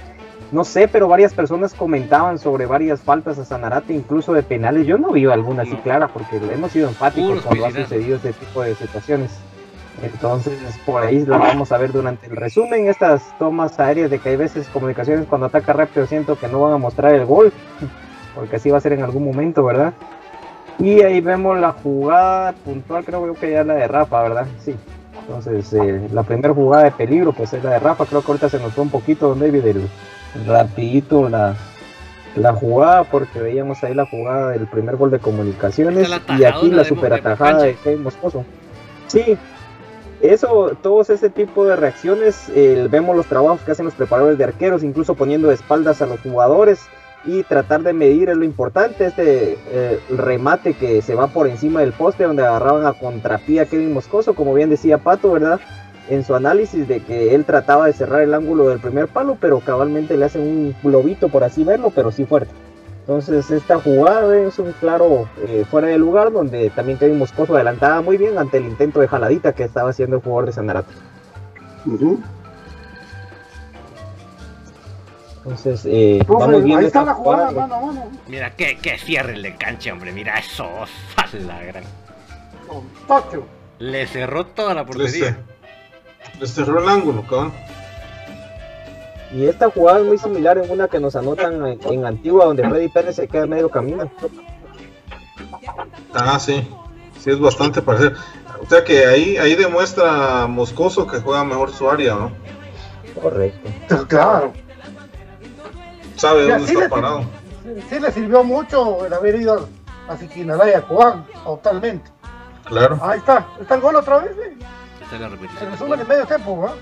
[SPEAKER 3] No sé, pero varias personas comentaban sobre varias faltas a Sanarate, incluso de penales. Yo no vi alguna así clara porque hemos sido enfáticos cuando ha sucedido este tipo de situaciones. Entonces, por ahí lo vamos a ver durante el resumen, estas tomas aéreas de que hay veces comunicaciones cuando ataca rápido siento que no van a mostrar el gol, porque así va a ser en algún momento, ¿verdad? Y ahí vemos la jugada puntual, creo que ya la de Rafa, ¿verdad? Sí. Entonces, eh, la primera jugada de peligro, pues es la de Rafa, creo que ahorita se nos fue un poquito, don David, el, rapidito la, la jugada, porque veíamos ahí la jugada del primer gol de comunicaciones y aquí la super atajada de Kevin Moscoso. Sí, eso, todos ese tipo de reacciones, vemos los trabajos que hacen los preparadores de arqueros, incluso poniendo espaldas a los jugadores y tratar de medir es lo importante, este eh, remate que se va por encima del poste donde agarraban a contrapía Kevin Moscoso, como bien decía Pato, ¿verdad? En su análisis de que él trataba de cerrar el ángulo del primer palo, pero cabalmente le hacen un globito por así verlo, pero sí fuerte. Entonces esta jugada es un claro eh, fuera de lugar donde también Kevin Moscoso adelantaba muy bien ante el intento de jaladita que estaba haciendo el jugador de Sanarate. Entonces, eh, vamos
[SPEAKER 2] ahí está la jugada, mano a mano.
[SPEAKER 1] Mira, qué, qué cierre de cancha, hombre. Mira eso, la gran. Le cerró toda la portería.
[SPEAKER 4] Le, cerró el ángulo, cabrón.
[SPEAKER 3] Y esta jugada es muy similar en una que nos anotan en, Antigua, donde Freddy Pérez se queda medio camino.
[SPEAKER 4] Ah, sí. Sí, es bastante parecido. O sea que ahí, ahí demuestra Moscoso que juega mejor su área, ¿no?
[SPEAKER 3] Correcto.
[SPEAKER 2] Claro.
[SPEAKER 4] Sabe dónde está parado.
[SPEAKER 2] sí le sirvió mucho el haber ido a Siquinalaya, Cobán, totalmente.
[SPEAKER 4] Claro.
[SPEAKER 2] Ahí está, está el gol otra vez. ¿eh?
[SPEAKER 1] Esta es la
[SPEAKER 2] Se
[SPEAKER 1] repetición.
[SPEAKER 2] resumen en medio tiempo, ¿va?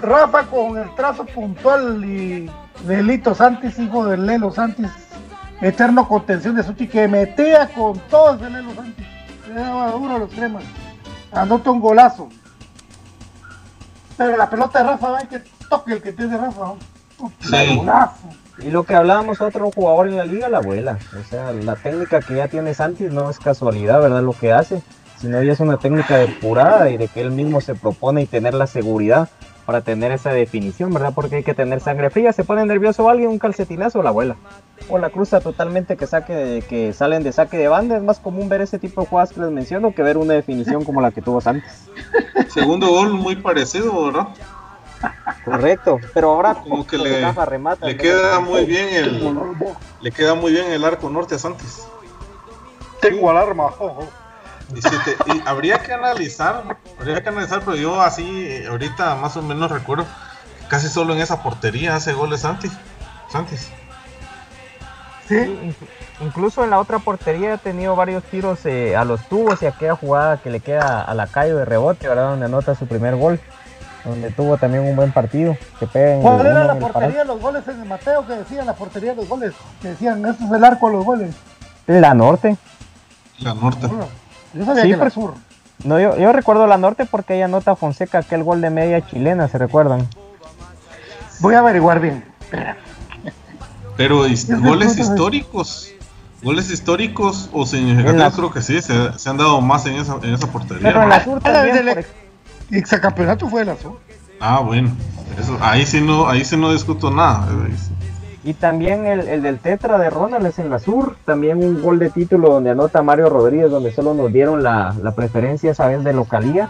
[SPEAKER 2] Rafa con el trazo puntual y Delito Santis, hijo de Lelo Santis, eterno contención de Suchi, que metía con todos de Lelo Santis. Le daba duro a los cremas. Anota un golazo. Pero la pelota de Rafa, va que toque el que tiene Rafa. ¿no?
[SPEAKER 4] Sí.
[SPEAKER 3] Y lo que hablábamos otro jugador en la liga, la abuela. O sea, la técnica que ya tiene Santis no es casualidad, ¿verdad? Lo que hace, sino ya es una técnica depurada y de que él mismo se propone y tener la seguridad para tener esa definición, ¿verdad? Porque hay que tener sangre fría. Se pone nervioso alguien, un calcetinazo, la abuela. O la cruza totalmente que saque de- que salen de saque de banda. Es más común ver ese tipo de jugadas que les menciono que ver una definición como la que tuvo Santis.
[SPEAKER 4] Segundo gol muy parecido, ¿verdad?
[SPEAKER 3] Correcto, pero ahora
[SPEAKER 4] Como que
[SPEAKER 3] con
[SPEAKER 4] le,
[SPEAKER 3] Rafa remata,
[SPEAKER 4] le queda muy bien el le queda muy bien el arco norte a Santis.
[SPEAKER 2] Tengo alarma, ojo.
[SPEAKER 4] Y, si te- y habría que analizar, habría que analizar, pero yo así eh, ahorita más o menos recuerdo casi solo en esa portería hace goles Santis. Santis.
[SPEAKER 2] Sí,
[SPEAKER 3] Sí, inc- incluso en la otra portería ha tenido varios tiros eh, a los tubos y aquella jugada que le queda a la calle de rebote, ¿verdad? Donde anota su primer gol, donde tuvo también un buen partido. Que pega
[SPEAKER 2] ¿Cuál era la portería de los goles en el Mateo que decían la portería de los goles? Que decían, este es el arco de los goles.
[SPEAKER 3] La norte.
[SPEAKER 4] La norte.
[SPEAKER 2] Yo sabía
[SPEAKER 3] Sí,
[SPEAKER 2] que era sur.
[SPEAKER 3] No, yo, yo recuerdo la norte porque ella anota Fonseca aquel gol de media chilena, ¿se recuerdan?
[SPEAKER 2] Voy a averiguar bien.
[SPEAKER 4] Pero his- goles históricos. Goles históricos o significativos,
[SPEAKER 3] la-
[SPEAKER 4] creo que sí, se, se han dado más en esa, en esa portería.
[SPEAKER 3] Pero en la sur también. por
[SPEAKER 2] exacampeonato fue el azul.
[SPEAKER 4] Ah, bueno. Eso, ahí sí no, ahí sí no discuto nada.
[SPEAKER 3] Y también el, el del Tetra de Ronald es en la Sur. También un gol de título donde anota Mario Rodríguez, donde solo nos dieron la, la preferencia esa vez de localía.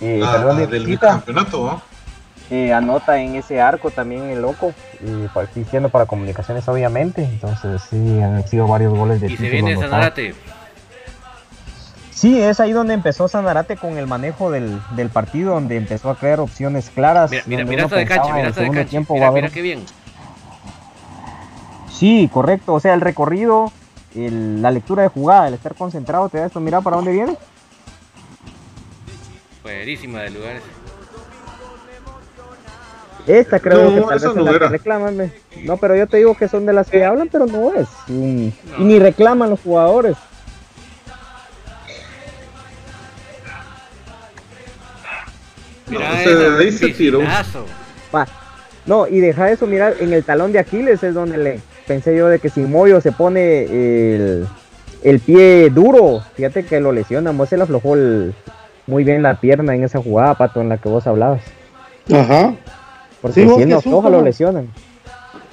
[SPEAKER 3] Eh,
[SPEAKER 4] La-
[SPEAKER 3] perdón, de
[SPEAKER 4] Ah, del
[SPEAKER 3] visita.
[SPEAKER 4] campeonato.
[SPEAKER 3] Eh, anota en ese arco también el loco. Y pa- diciendo para comunicaciones, obviamente. Entonces, sí, han sido varios goles de
[SPEAKER 1] Y se
[SPEAKER 3] título.
[SPEAKER 1] viene
[SPEAKER 3] anotados.
[SPEAKER 1] Sanarate.
[SPEAKER 3] Sí, es ahí donde empezó Sanarate con el manejo del, del partido, donde empezó a crear opciones claras.
[SPEAKER 1] Mira, mira, mira esta de cancha, mira
[SPEAKER 3] el
[SPEAKER 1] esta de cancha.
[SPEAKER 3] tiempo
[SPEAKER 1] Mira, mira qué bien.
[SPEAKER 3] Sí, correcto. O sea, el recorrido, el- la lectura de jugada, el estar concentrado, te da esto. Mira para dónde viene.
[SPEAKER 1] Buenísima de lugares.
[SPEAKER 3] Esta creo
[SPEAKER 4] No,
[SPEAKER 3] que tal vez
[SPEAKER 4] no
[SPEAKER 3] es la que reclaman. No, pero yo te digo que son de las que hablan, pero no es. Y, y ni reclaman los jugadores.
[SPEAKER 1] Mira,
[SPEAKER 4] No,
[SPEAKER 1] esa,
[SPEAKER 4] se- ahí se tiró.
[SPEAKER 1] piscinazo.
[SPEAKER 3] Va. No, y deja eso, mira, en el talón de Aquiles es donde le pensé yo de que si Moyo se pone el, el pie duro, fíjate que lo lesiona, vos se le aflojó el- muy bien la pierna en esa jugada, Pato, en la que vos hablabas.
[SPEAKER 2] Ajá.
[SPEAKER 3] Porque
[SPEAKER 2] Sí, vos,
[SPEAKER 3] si no afloja, lo lesionan.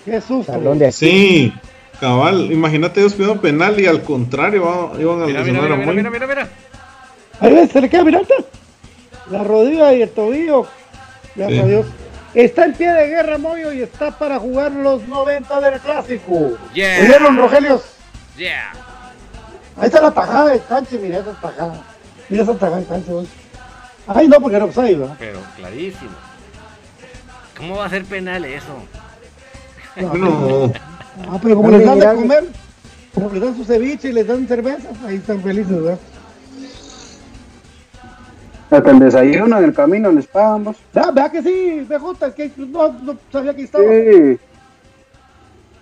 [SPEAKER 2] Qué susto.
[SPEAKER 3] Talón de Aquiles.
[SPEAKER 4] Sí, cabal. Imagínate ellos pidiendo penal y al contrario iban a
[SPEAKER 1] Mira, mira,
[SPEAKER 4] lesionar
[SPEAKER 1] mira,
[SPEAKER 4] a
[SPEAKER 1] mira,
[SPEAKER 4] Moy.
[SPEAKER 1] mira, mira, mira.
[SPEAKER 2] Ahí se le queda mirando. La rodilla y el tobillo. Gracias
[SPEAKER 4] Sí.
[SPEAKER 2] a Dios. Está en pie de guerra Moyo y está para jugar los 90 del clásico.
[SPEAKER 1] Yeah.
[SPEAKER 2] ¿Oyeron, Rogelios?
[SPEAKER 1] Yeah.
[SPEAKER 2] Ahí está la tajada de cancha, mira esa tajada. Mira esa tajada de cancha, güey. Ay, no, porque era offside, ¿verdad?
[SPEAKER 1] Pero clarísimo. ¿Cómo va a ser penal eso?
[SPEAKER 4] No,
[SPEAKER 2] Ah, pero como les dan de comer, como les dan su ceviche y les dan cerveza, ahí están felices, ¿verdad?
[SPEAKER 5] Hasta el desayuno en el camino les pagan vos.
[SPEAKER 2] Ah, Vea que sí, BJ, es que no, no sabía que estaba.
[SPEAKER 5] Sí.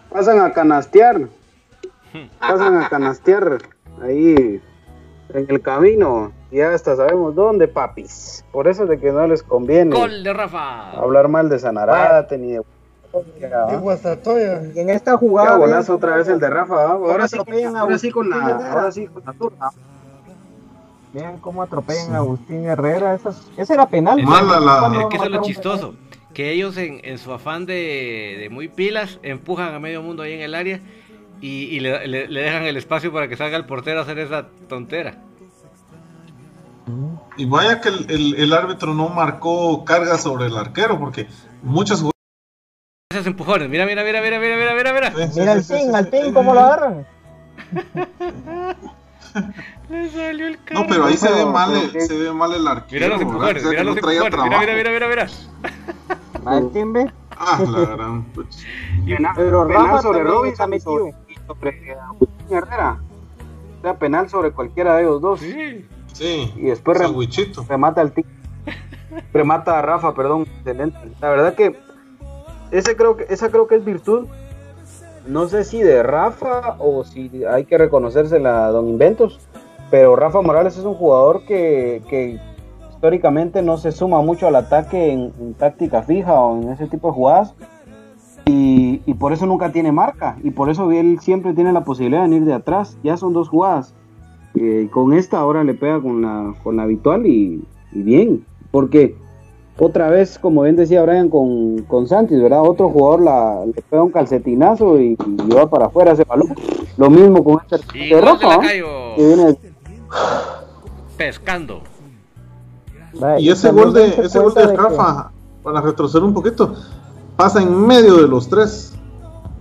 [SPEAKER 5] Pasan a canastear. Pasan a canastear ahí en el camino. Y hasta sabemos dónde, papis. Por eso es de que no les conviene
[SPEAKER 1] Gol de Rafa.
[SPEAKER 5] hablar mal de Sanarate ni de.
[SPEAKER 2] De Guastatoya.
[SPEAKER 3] Y en esta
[SPEAKER 5] Ya,
[SPEAKER 3] jugada,
[SPEAKER 5] otra vez el de Rafa. ¿ah? Ahora sí,
[SPEAKER 3] atropellan a
[SPEAKER 5] ahora sí con la, ahora sí con la turna.
[SPEAKER 3] Vean cómo atropellan a Agustín Herrera. Esas, ese era penal.
[SPEAKER 4] Mala la-
[SPEAKER 1] Es que eso es lo chistoso. Que ellos en, en su afán de, de muy pilas empujan a medio mundo ahí en el área y, y le, le- le dejan el espacio para que salga el portero a hacer esa tontera.
[SPEAKER 4] y vaya que el, el- el árbitro no marcó carga sobre el arquero, porque muchas jugadas.
[SPEAKER 1] Esos empujones, mira, mira, mira, mira, mira, mira, mira, mira.
[SPEAKER 4] Sí,
[SPEAKER 3] Mira
[SPEAKER 4] sí,
[SPEAKER 3] al pin,
[SPEAKER 4] sí,
[SPEAKER 3] al
[SPEAKER 4] sí.
[SPEAKER 3] pin, cómo lo agarran.
[SPEAKER 1] Le salió el carro.
[SPEAKER 4] No, pero ahí se ve mal, el- se ve mal el arquero.
[SPEAKER 1] Mira los mira los empujones, mira, mira, mira, mira, mira.
[SPEAKER 3] Ve.
[SPEAKER 4] Ah, la gran.
[SPEAKER 3] Pero Rafa
[SPEAKER 5] sobre Robinson y
[SPEAKER 3] metido.
[SPEAKER 5] sobre, Herrera. O sea, penal sobre cualquiera de ellos dos.
[SPEAKER 1] Sí.
[SPEAKER 4] Sí.
[SPEAKER 5] Y después remata al tic. remata a Rafa, perdón, excelente. La verdad que ese creo que esa creo que es virtud. No sé si de Rafa o si hay que reconocérsela a Don Inventos, pero Rafa Morales es un jugador que, que históricamente no se suma mucho al ataque en, táctica fija o en ese tipo de jugadas. Y, y por eso nunca tiene marca. Y por eso él siempre tiene la posibilidad de venir de atrás. Ya son dos jugadas. Eh, con esta ahora le pega con la, con la habitual y, y bien. Porque otra vez, como bien decía Brian con, con Santis, ¿verdad? Otro jugador la, le pega un calcetinazo y, y va para afuera ese balón. Lo mismo con este
[SPEAKER 1] Y
[SPEAKER 5] de
[SPEAKER 1] Pescando.
[SPEAKER 4] Y ese
[SPEAKER 3] también
[SPEAKER 4] gol de, ese gol de
[SPEAKER 3] que-
[SPEAKER 4] Rafa, para retroceder un poquito, pasa en medio de los tres.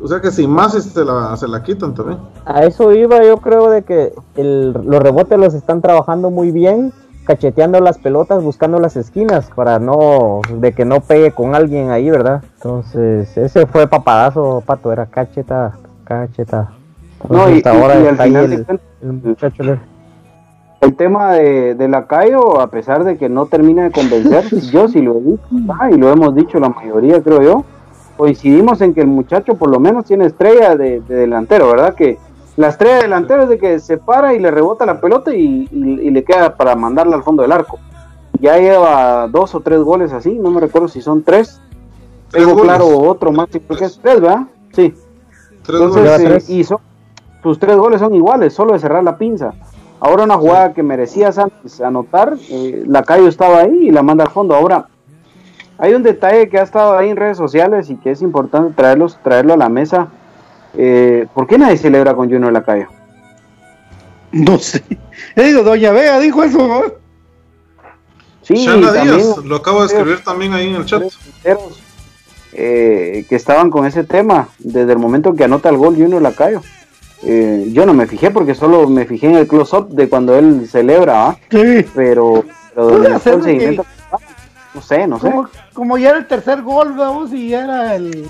[SPEAKER 4] O sea que sin más se la, se la quitan también.
[SPEAKER 3] A eso iba, yo creo de que el- los rebotes los están trabajando muy bien, cacheteando las pelotas, buscando las esquinas para no, de que no pegue con alguien ahí, ¿verdad? Entonces, ese fue papadazo, pato, era cacheta, cacheta.
[SPEAKER 5] No, y, al final
[SPEAKER 3] el, muchacho. le-
[SPEAKER 5] el tema de, de Lacayo, a pesar de que no termina de convencer, yo sí lo he dicho, ah, y lo hemos dicho la mayoría, creo yo, coincidimos en que el muchacho por lo menos tiene estrella de, de delantero, ¿verdad? Que la estrella de delantero es de que se para y le rebota la pelota y, y- y le queda para mandarla al fondo del arco. Ya lleva dos o tres goles así, no me recuerdo si son tres.
[SPEAKER 4] Tres
[SPEAKER 5] Tengo
[SPEAKER 4] goles.
[SPEAKER 5] claro otro más, creo que es tres, ¿verdad? Sí.
[SPEAKER 4] Tres
[SPEAKER 5] Entonces,
[SPEAKER 4] goles.
[SPEAKER 5] eh,
[SPEAKER 3] tres.
[SPEAKER 5] y son- sus tres goles son iguales, solo de cerrar la pinza. Ahora una jugada que merecía Santos anotar, eh, Lacayo estaba ahí y la manda al fondo. Ahora, hay un detalle que ha estado ahí en redes sociales y que es importante traerlos, traerlo a la mesa. Eh, ¿Por qué nadie celebra con Junior Lacayo?
[SPEAKER 2] No sé. Digo, Doña Vega dijo eso, ¿no?
[SPEAKER 5] Sí,
[SPEAKER 4] Shana
[SPEAKER 5] también
[SPEAKER 4] Díaz, lo acabo de escribir también ahí en el chat.
[SPEAKER 5] eh, que estaban con ese tema desde el momento que anota el gol Junior Lacayo. Eh, yo no me fijé porque solo me fijé en el close-up de cuando él celebra, ¿va?
[SPEAKER 2] Sí.
[SPEAKER 5] pero, pero donde el
[SPEAKER 2] que-
[SPEAKER 5] seguimiento, no sé, no sé.
[SPEAKER 2] Como, como ya era el tercer gol, vamos, y ya era el.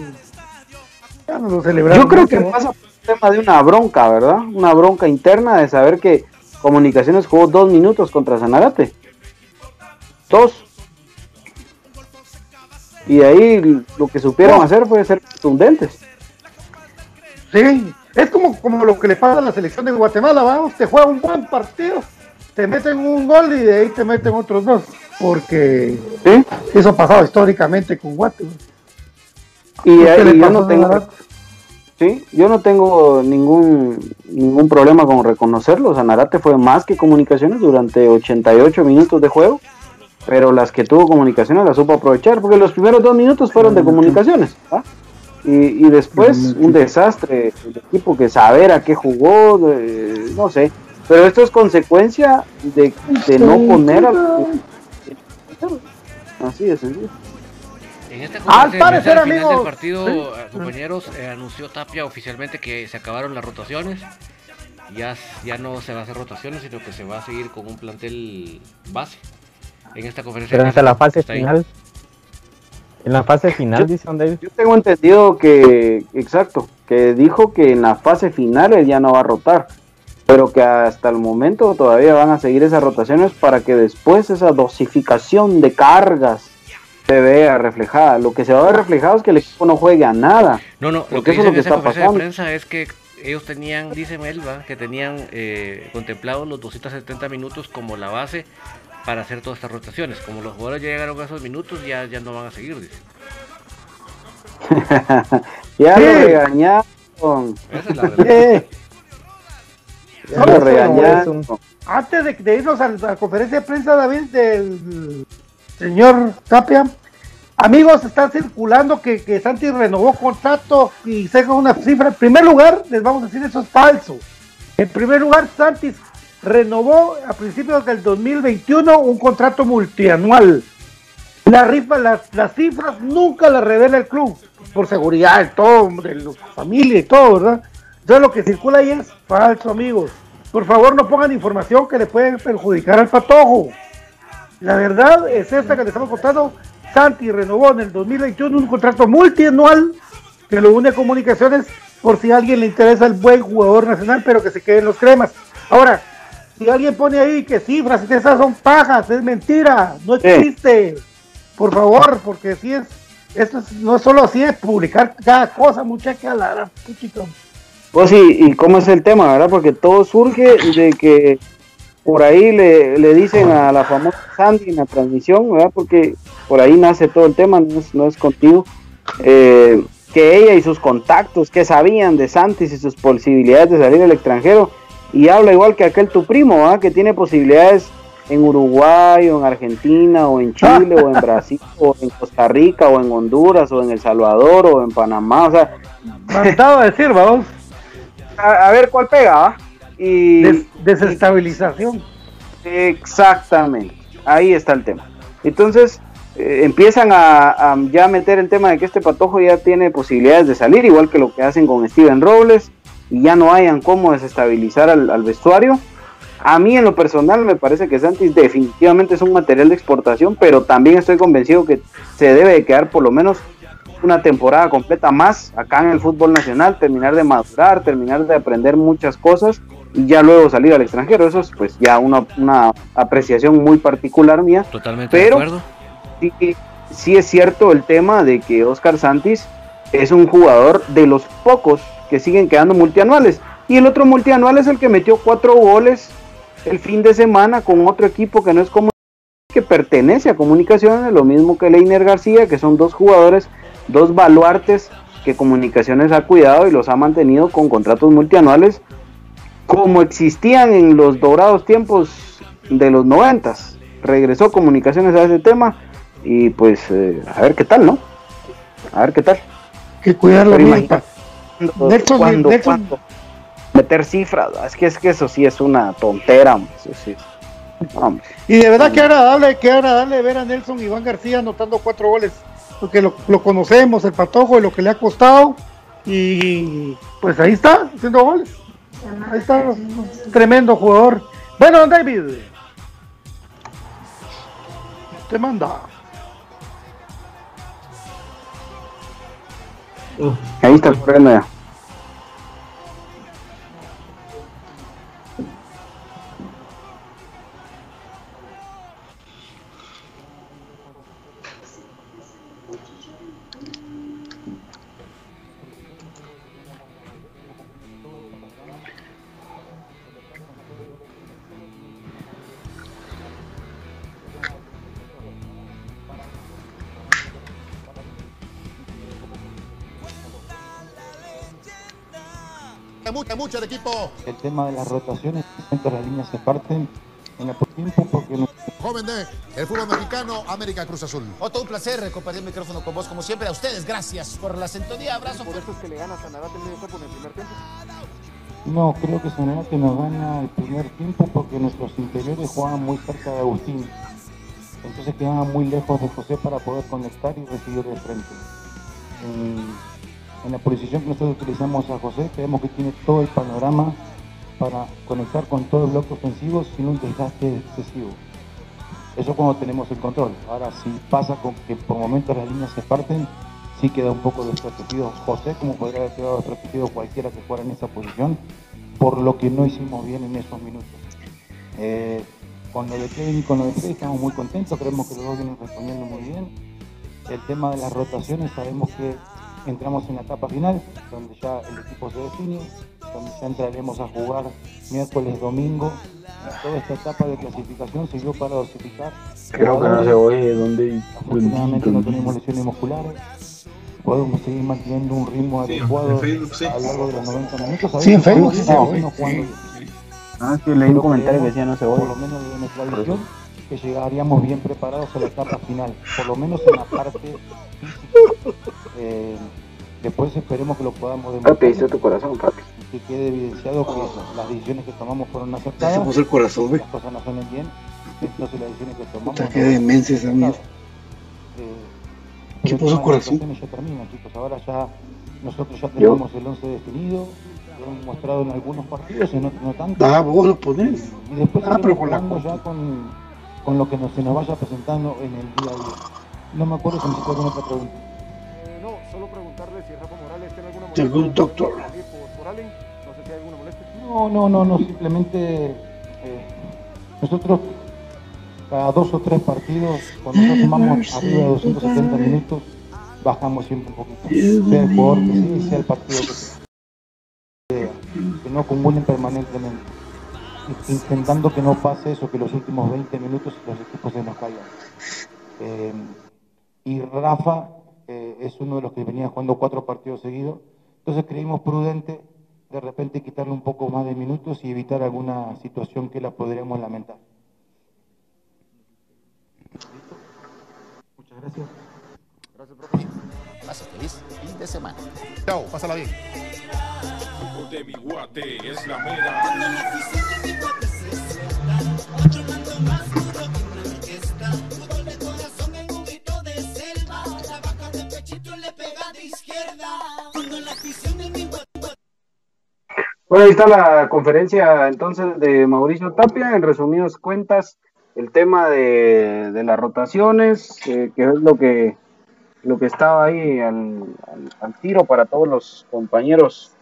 [SPEAKER 2] Ya no lo celebraron.
[SPEAKER 5] Yo creo que pasa por un tema de una bronca, ¿verdad? Una bronca interna de saber que Comunicaciones jugó dos minutos contra Sanarate. Dos. Y de ahí lo que supieron
[SPEAKER 2] Oh.
[SPEAKER 5] hacer fue ser contundentes.
[SPEAKER 2] Sí, es como, como lo que le pasa a la selección de Guatemala, vamos, te juega un buen partido, te meten un gol y de ahí te meten otros dos, porque
[SPEAKER 5] ¿sí?
[SPEAKER 2] eso ha pasado históricamente con Guatemala.
[SPEAKER 5] Y,
[SPEAKER 2] ¿Qué
[SPEAKER 5] ahí
[SPEAKER 2] le
[SPEAKER 5] yo no
[SPEAKER 2] a
[SPEAKER 5] tengo, sí, yo no tengo ningún ningún problema con reconocerlo. Sanarate fue más que comunicaciones durante 88 minutos de juego, pero las que tuvo comunicaciones las supo aprovechar, porque los primeros dos minutos fueron de comunicaciones. ¿va? Y, y después un desastre, el equipo que saber a qué jugó, de- no sé. Pero esto es consecuencia de, de no poner al... Así de sencillo.
[SPEAKER 1] En esta
[SPEAKER 2] Al parecer,
[SPEAKER 1] al final del
[SPEAKER 2] amigos,
[SPEAKER 1] partido,
[SPEAKER 2] sí.
[SPEAKER 1] eh, compañeros, eh, anunció Tapia oficialmente que se acabaron las rotaciones. Ya, ya no se va a hacer rotaciones, sino que se va a seguir con un plantel base. En esta conferencia
[SPEAKER 3] Pero hasta la fase final. En la fase final, dice Don David.
[SPEAKER 5] Yo tengo entendido que, exacto, que dijo que en la fase final él ya no va a rotar, pero que hasta el momento todavía van a seguir esas rotaciones para que después esa dosificación de cargas se vea reflejada. Lo que se va a ver reflejado es que el equipo no juegue a nada.
[SPEAKER 1] No, no, lo que
[SPEAKER 5] eso es lo que
[SPEAKER 1] esa
[SPEAKER 5] está
[SPEAKER 1] conferencia de
[SPEAKER 5] pasando.
[SPEAKER 1] prensa es que ellos tenían, dice Melba, que tenían eh, contemplados los 270 minutos como la base para hacer todas estas rotaciones. Como los jugadores ya llegaron a esos minutos, ya, ya no van a seguir, dice.
[SPEAKER 5] ya
[SPEAKER 2] Sí.
[SPEAKER 5] lo regañaron,
[SPEAKER 1] Esa es la verdad.
[SPEAKER 5] Ya lo regañaron.
[SPEAKER 2] antes de, de irnos a la conferencia de prensa, David, del señor Tapia, amigos, está circulando que, que Santi renovó contrato y saca una cifra. En primer lugar, les vamos a decir, eso es falso. En primer lugar, Santis renovó a principios del 2021 un contrato multianual. La rifa, las, las cifras nunca las revela el club, por seguridad de todo, de la familia y todo, ¿verdad? Entonces lo que circula ahí es falso, amigos. Por favor, no pongan información que le puede perjudicar al patojo. La verdad es esta que le estamos contando. Santi renovó en el 2021 un contrato multianual que lo une a comunicaciones por si a alguien le interesa el buen jugador nacional, pero que se quede en los cremas. Ahora, si alguien pone ahí que cifras, que esas son pajas, es mentira, no existe. Por favor, porque si es, esto no es solo así, es publicar cada cosa, muchacha, la
[SPEAKER 5] Pues sí, y cómo es el tema, ¿verdad? Porque todo surge de que por ahí le, le dicen a la famosa Sandy en la transmisión, ¿verdad? Porque por ahí nace todo el tema, no es, no es contigo. Eh, que ella y sus contactos, que sabían de Santis y sus posibilidades de salir al extranjero, y habla igual que aquel tu primo, ¿ah? que tiene posibilidades en Uruguay, o en Argentina, o en Chile, o en Brasil, o en Costa Rica, o en Honduras, o en El Salvador, o en Panamá, o sea...
[SPEAKER 2] Mandado a decir, vamos.
[SPEAKER 5] A, ver cuál pega, ¿ah?
[SPEAKER 2] Y, desestabilización.
[SPEAKER 5] exactamente, ahí está el tema. Entonces, eh, empiezan a, ya meter el tema de que este patojo ya tiene posibilidades de salir, igual que lo que hacen con Steven Robles, y ya no hayan cómo desestabilizar al, vestuario. A mí en lo personal me parece que Santis definitivamente es un material de exportación, pero también estoy convencido que se debe de quedar por lo menos una temporada completa más acá en el fútbol nacional, terminar de madurar, terminar de aprender muchas cosas y ya luego salir al extranjero. Eso es pues ya una, una apreciación muy particular mía.
[SPEAKER 1] Totalmente de acuerdo
[SPEAKER 5] sí, sí es cierto el tema de que Oscar Santis es un jugador de los pocos que siguen quedando multianuales. Y el otro multianual es el que metió cuatro goles el fin de semana con otro equipo que no es como que pertenece a Comunicaciones, lo mismo que Leiner García, que son dos jugadores, dos baluartes que Comunicaciones ha cuidado y los ha mantenido con contratos multianuales como existían en los dorados tiempos de los noventas. Regresó Comunicaciones a ese tema y pues eh, a ver qué tal, ¿no? A ver qué tal.
[SPEAKER 2] Que cuidarlo bien.
[SPEAKER 5] Cuando, meter cifras, es que es que eso sí es una tontera,
[SPEAKER 2] Y de verdad que agradable, que agradable ver a Nelson Iván García anotando cuatro goles, porque lo, conocemos, el patojo, y lo que le ha costado, y pues ahí está, haciendo goles. Ahí está, tremendo jugador. Bueno, David, te manda.
[SPEAKER 5] Ahí está corriendo ya.
[SPEAKER 6] Mucha, mucha el equipo.
[SPEAKER 7] El tema de las rotaciones, las líneas se parten en el tiempo porque no...
[SPEAKER 6] Joven de el fútbol mexicano, América Cruz Azul.
[SPEAKER 8] Otto, un placer compartir el micrófono con vos, como siempre. A ustedes, gracias por la sintonía. Abrazo.
[SPEAKER 2] ¿Por eso es que le gana Sanarate el medio campo en el primer tiempo?
[SPEAKER 7] No, creo que Sanarate nos gana el primer tiempo porque nuestros interiores juegan muy cerca de Agustín. Entonces quedaban muy lejos de José para poder conectar y recibir de frente en la posición que nosotros utilizamos a José, creemos que tiene todo el panorama para conectar con todo el bloque ofensivo sin un desgaste excesivo. Eso cuando tenemos el control. Ahora, si pasa con que por momentos las líneas se parten, sí queda un poco desprotegido José, como podría haber quedado desprotegido cualquiera que fuera en esa posición, por lo que no hicimos bien en esos minutos. Eh, con lo de Kevin y con lo de Freddy estamos muy contentos, creemos que los dos vienen respondiendo muy bien. El tema de las rotaciones, sabemos que entramos en la etapa final, donde ya el equipo se define, donde ya entraremos a jugar miércoles, domingo. Toda esta etapa de clasificación sirvió para dosificar.
[SPEAKER 5] Creo que no se oye donde.
[SPEAKER 7] Afortunadamente no tenemos lesiones musculares. Podemos seguir manteniendo un ritmo adecuado a lo largo de los 90 minutos.
[SPEAKER 2] Sí, en Facebook sí,
[SPEAKER 5] Ah, sí, leí un comentario que decía no se oye.
[SPEAKER 7] Por lo menos de nuestra visión, que llegaríamos bien preparados a la etapa final. Por lo menos en la parte física eh, después esperemos que lo podamos
[SPEAKER 5] demostrar. tu corazón, papi.
[SPEAKER 7] Y que quede evidenciado que las decisiones que tomamos fueron acertadas.
[SPEAKER 5] Se puso el corazón,
[SPEAKER 7] Las cosas no salen bien. Entonces las decisiones que tomamos.
[SPEAKER 5] qué demencia esa mierda.
[SPEAKER 7] ¿Qué puso el corazón? Ya termina, chicos. Ahora ya nosotros ya tenemos el 11 definido. Lo hemos mostrado en algunos partidos, en otros no tanto.
[SPEAKER 2] Ah, vos lo ponés.
[SPEAKER 7] Y después ah, pero con la... ya con, con lo que nos, se nos vaya presentando en el día a día. No me acuerdo si me hiciste alguna otra pregunta.
[SPEAKER 9] Eh, no, solo Rafa Molestia.
[SPEAKER 2] doctor.
[SPEAKER 9] No,
[SPEAKER 7] no, no, no, simplemente eh, nosotros cada dos o tres partidos, cuando nos sumamos arriba de 270 minutos, bajamos siempre un poquito. Sea el jugador que sí, sea el partido que sea. Que no acumulen permanentemente. Intentando que no pase eso, que los últimos 20 minutos los equipos se nos caigan. Eh, y Rafa eh, es uno de los que venía jugando cuatro partidos seguidos. Entonces creímos prudente de repente quitarle un poco más de minutos y evitar alguna situación que la podríamos lamentar. Muchas gracias.
[SPEAKER 8] Gracias, profe. Pasa feliz fin de semana.
[SPEAKER 6] Chao, pásala bien.
[SPEAKER 10] de mi guate es la mera.
[SPEAKER 5] Bueno, ahí está la conferencia entonces de Mauricio Tapia. En resumidas cuentas, el tema de, de las rotaciones, eh, que es lo que, lo que estaba ahí al, al- tiro para todos los compañeros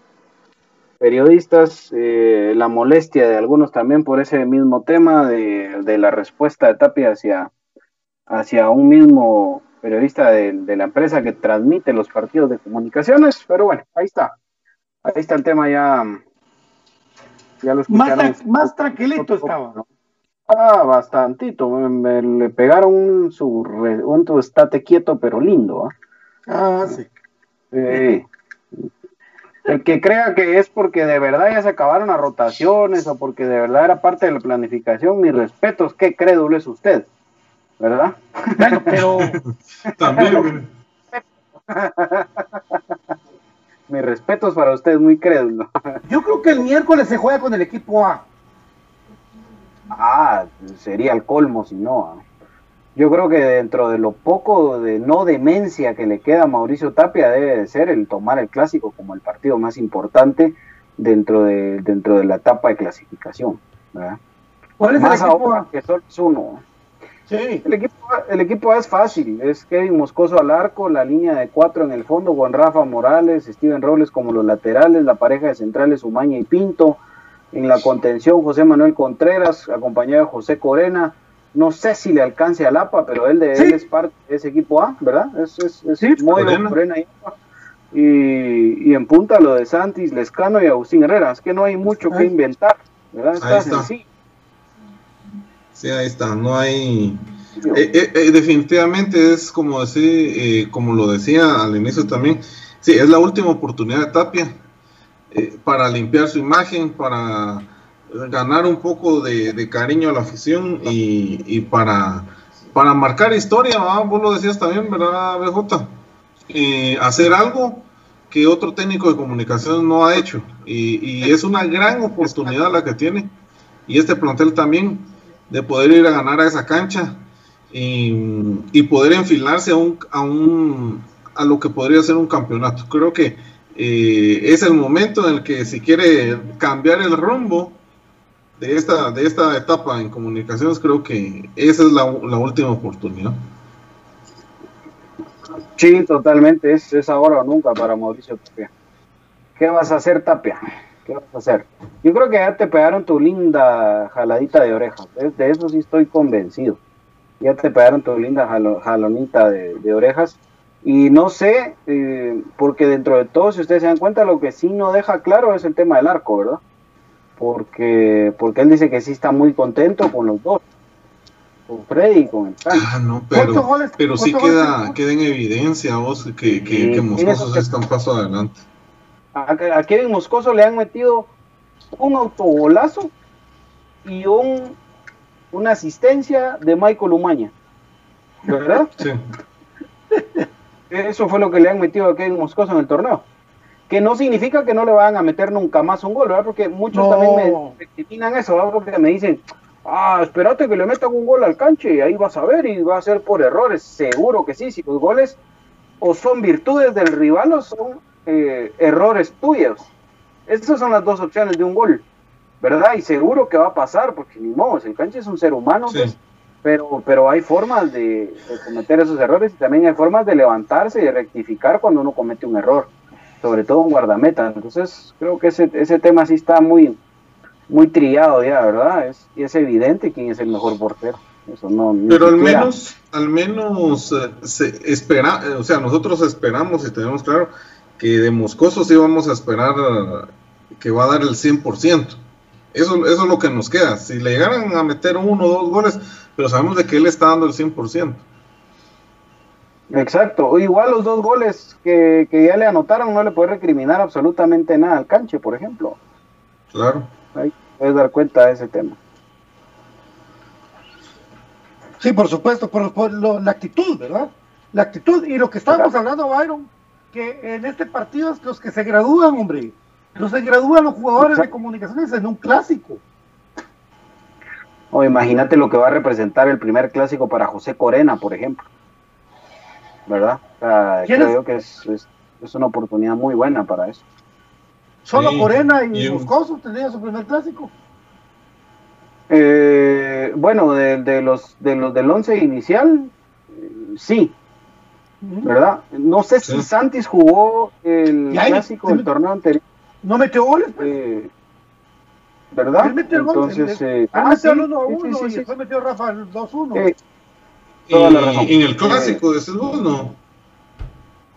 [SPEAKER 5] periodistas, eh, la molestia de algunos también por ese mismo tema de, de la respuesta de Tapia hacia, hacia un mismo periodista de, de la empresa que transmite los partidos de comunicaciones. Pero bueno, ahí está. Ahí está el tema ya. Ya lo
[SPEAKER 2] Más,
[SPEAKER 5] escucharon.
[SPEAKER 2] tra- más tranquilito estaba.
[SPEAKER 5] Ah, bastantito. Me, me- le pegaron un, su, re- un tu estate quieto pero lindo. ¿ah?
[SPEAKER 2] Ah, sí.
[SPEAKER 5] Sí. El que crea que es porque de verdad ya se acabaron las rotaciones o porque de verdad era parte de la planificación, mis respetos, qué crédulo es usted, ¿verdad?
[SPEAKER 2] Bueno, pero
[SPEAKER 4] También,
[SPEAKER 5] mis respetos para usted, muy crédulo.
[SPEAKER 2] yo creo que el miércoles se juega con el equipo A.
[SPEAKER 5] Ah, sería el colmo si no. ah. Yo creo que dentro de lo poco de no demencia que le queda a Mauricio Tapia debe de ser el tomar el clásico como el partido más importante dentro de, dentro de la etapa de clasificación. ¿verdad?
[SPEAKER 2] ¿Cuál es el equipo
[SPEAKER 5] ahora
[SPEAKER 2] A?
[SPEAKER 5] que solo es uno.
[SPEAKER 2] Sí.
[SPEAKER 5] El equipo, A- el equipo es fácil, es Kevin Moscoso al arco, la línea de cuatro en el fondo con Rafa Morales, Steven Robles como los laterales, la pareja de centrales Umaña y Pinto, en la contención José Manuel Contreras, acompañado de José Corena, no sé si le alcance a Lapa, pero él, de,
[SPEAKER 2] Sí.
[SPEAKER 5] él es parte de ese equipo A, ¿verdad? Es, es, es
[SPEAKER 2] Sí,
[SPEAKER 5] Moiro,
[SPEAKER 4] Corena.
[SPEAKER 5] Corena y Lapa. Y, y en punta lo de Santis, Lescano y Agustín Herrera, es que no hay mucho que inventar, ¿verdad? Está,
[SPEAKER 4] Ahí está.
[SPEAKER 5] sencillo.
[SPEAKER 4] Sí, ahí está, no hay... Eh, eh, eh, definitivamente es como decir, como lo decía al inicio también, sí, es la última oportunidad de Tapia para limpiar su imagen, para ganar un poco de, cariño a la afición y, para, para marcar historia, vos lo decías también, ¿verdad, BJ? Hacer algo que otro técnico de comunicación no ha hecho y es una gran oportunidad la que tiene y este plantel también de poder ir a ganar a esa cancha y, y poder enfilarse a un, a un a lo que podría ser un campeonato. Creo que eh, es el momento en el que si quiere cambiar el rumbo de esta, de esta etapa en comunicaciones, creo que esa es la, la última oportunidad.
[SPEAKER 5] Sí, totalmente, es, es ahora o nunca para Mauricio Tapia. ¿Qué vas a hacer, Tapia? ¿Qué vas a hacer? Yo creo que ya te pegaron tu linda jaladita de orejas, de, eso sí estoy convencido. Ya te pegaron tu linda jalo- jalonita de, de orejas. Y no sé, eh, porque dentro de todo, si ustedes se dan cuenta, lo que sí no deja claro es el tema del arco, ¿verdad? Porque, porque él dice que sí está muy contento con los dos, con Freddy y con el Frank.
[SPEAKER 4] Ah, no,
[SPEAKER 2] ¿Cuántos
[SPEAKER 4] pero,
[SPEAKER 2] goles-
[SPEAKER 4] pero sí queda, queda en evidencia vos que, que,
[SPEAKER 5] Sí,
[SPEAKER 4] que Moscoso
[SPEAKER 5] eso
[SPEAKER 4] sí
[SPEAKER 5] que-
[SPEAKER 4] está un paso adelante.
[SPEAKER 5] A, a Kevin Moscoso le han metido un autogolazo y un, una asistencia de Michael Umaña. ¿Verdad?
[SPEAKER 4] Sí.
[SPEAKER 5] Eso fue lo que le han metido a Kevin Moscoso en el torneo. Que no significa que no le van a meter nunca más un gol, ¿verdad? Porque muchos
[SPEAKER 2] No.
[SPEAKER 5] también me recriminan eso, ¿verdad? Porque me dicen, ah, espérate que le metan un gol al canche y ahí vas a ver y va a ser por errores. Seguro que sí, si los goles o son virtudes del rival o son eh, errores tuyos. Esas son las dos opciones de un gol, ¿verdad? Y seguro que va a pasar, porque ni modo, el canche es un ser humano,
[SPEAKER 4] Sí.
[SPEAKER 5] pues, pero, pero hay formas de, de cometer esos errores y también hay formas de levantarse y de rectificar cuando uno comete un error, sobre todo un guardameta. Entonces, creo que ese, ese tema sí está muy, muy trillado ya, ¿verdad? Es, y es evidente quién es el mejor portero. Eso no,
[SPEAKER 4] Pero al menos, al menos eh, se espera, eh, o sea, nosotros esperamos y tenemos claro que de Moscoso sí vamos a esperar que va a dar el 100%. Eso, eso es lo que nos queda. Si le llegaran a meter uno o dos goles, pero sabemos de que él está dando el 100%.
[SPEAKER 5] Exacto, o igual los dos goles que, que ya le anotaron no le puede recriminar absolutamente nada al canche, por ejemplo.
[SPEAKER 4] Claro.
[SPEAKER 5] Ahí puedes dar cuenta de ese tema.
[SPEAKER 2] Sí, por supuesto, por, por lo- la actitud, ¿verdad? La actitud y lo que estábamos hablando, Byron, que en este partido es los que se gradúan, hombre. Los se gradúan los jugadores de comunicaciones en un clásico.
[SPEAKER 5] O imagínate lo que va a representar el primer clásico para José Corena, por ejemplo. ¿Verdad? O sea,
[SPEAKER 2] ¿Quién
[SPEAKER 5] creo
[SPEAKER 2] es?
[SPEAKER 5] que es, es- es una oportunidad muy buena para eso.
[SPEAKER 2] Solo
[SPEAKER 4] Sí,
[SPEAKER 2] Corena y, Moscoso tenían su primer clásico.
[SPEAKER 5] Eh, bueno, de, de los de los del once inicial, eh, sí, ¿verdad? No sé si
[SPEAKER 4] Sí.
[SPEAKER 5] Santis jugó el clásico del torneo anterior,
[SPEAKER 2] No metió goles, pues.
[SPEAKER 5] eh, ¿verdad?
[SPEAKER 2] Metió el gol.
[SPEAKER 5] Entonces,
[SPEAKER 2] él,
[SPEAKER 5] eh, ah,
[SPEAKER 2] metió
[SPEAKER 5] sí,
[SPEAKER 2] el 1 a
[SPEAKER 5] sí,
[SPEAKER 2] 1
[SPEAKER 5] sí,
[SPEAKER 2] y
[SPEAKER 5] sí,
[SPEAKER 2] después metió Rafa el 2 a 1.
[SPEAKER 5] sí,
[SPEAKER 4] Y
[SPEAKER 5] Toda la razón.
[SPEAKER 4] en el clásico, decís vos, no.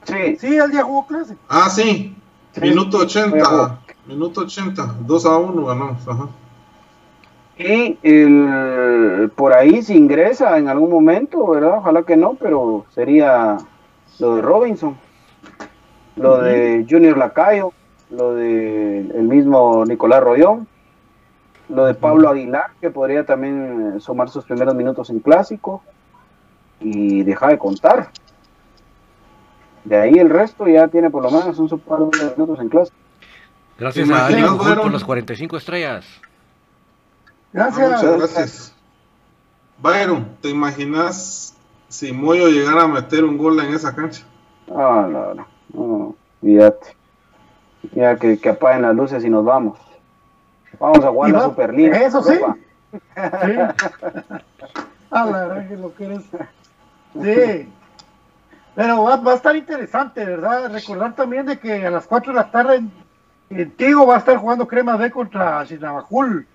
[SPEAKER 5] sí,
[SPEAKER 2] Sí, él ya jugó clásico.
[SPEAKER 4] Ah, sí.
[SPEAKER 5] Sí.
[SPEAKER 4] Minuto
[SPEAKER 5] Ojo.
[SPEAKER 4] 80. Minuto 80. 2 a 1 ganamos. Ajá.
[SPEAKER 5] Y el, por ahí si ingresa en algún momento, ¿verdad? Ojalá que no, pero sería lo de Robinson, lo de Junior Lacayo, lo de el mismo Nicolás Rollón, lo de Pablo Aguilar, que podría también eh, sumar sus primeros minutos en clásico y deja de contar. De ahí el resto ya tiene por lo menos un par de minutos en clásico.
[SPEAKER 1] Gracias
[SPEAKER 4] ¿Te
[SPEAKER 1] a Gujul por las 45 estrellas.
[SPEAKER 2] Gracias.
[SPEAKER 4] Muchas gracias. Byron, ¿te imaginas si Moyo llegara a meter un gol en esa cancha?
[SPEAKER 5] Ah, no, no, no, olvídate. Ya que, que apaguen las luces y nos vamos. Vamos a jugar la Superliga.
[SPEAKER 2] eso sí. Sí. A la verdad que lo que eres. Sí. Pero va, va a estar interesante, ¿verdad? Recordar también de que a las 4 de la tarde en, en Tigo va a estar jugando Crema B contra Chinabajul.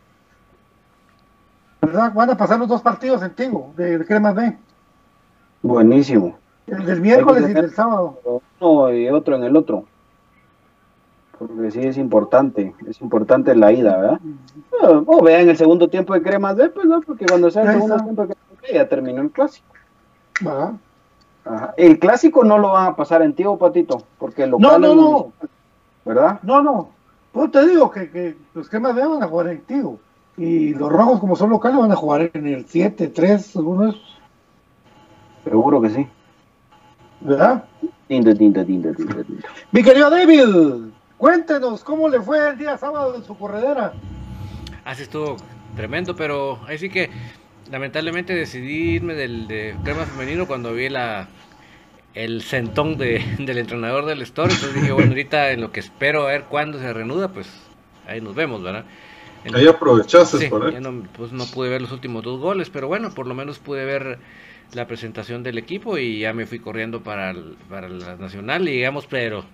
[SPEAKER 2] ¿Verdad? Van a pasar los dos partidos en Tigo de, de Crema B.
[SPEAKER 5] Buenísimo.
[SPEAKER 2] El del miércoles y
[SPEAKER 5] tener-
[SPEAKER 2] del sábado.
[SPEAKER 5] Uno y otro en el otro. Porque sí es importante, es importante la ida, ¿verdad? Ah, O vean el segundo tiempo de Cremas B, pues no, porque cuando sea el segundo
[SPEAKER 2] está.
[SPEAKER 5] tiempo de Cremas B ya terminó el clásico.
[SPEAKER 2] ¿verdad?
[SPEAKER 5] Ajá. El clásico no lo van a pasar en Tigo, Patito, porque el
[SPEAKER 2] No, no, no.
[SPEAKER 5] ¿Verdad?
[SPEAKER 2] No, no. Pues te digo que, que los Cremas B van a jugar en Tigo. Y los rojos, como son locales, van a jugar en el 7, 3, algunos,
[SPEAKER 5] Seguro que sí.
[SPEAKER 2] ¿verdad?
[SPEAKER 5] Tinto, tinto, tinto, tinto, tinto.
[SPEAKER 2] Mi querido David, cuéntenos cómo le fue el día sábado en su corredera.
[SPEAKER 1] Así estuvo tremendo, pero ahí sí que lamentablemente decidí irme del de crema femenino cuando vi la el sentón de, del entrenador del store. Entonces dije, bueno, ahorita en lo que espero a ver cuándo se reanuda, pues ahí nos vemos, ¿verdad? En-
[SPEAKER 4] Ahí aprovechaste
[SPEAKER 1] Sí,
[SPEAKER 4] por
[SPEAKER 1] ya no, pues no pude ver los últimos dos goles, pero bueno, por lo menos pude ver la presentación del equipo y ya me fui corriendo para, el- para la nacional y digamos, pero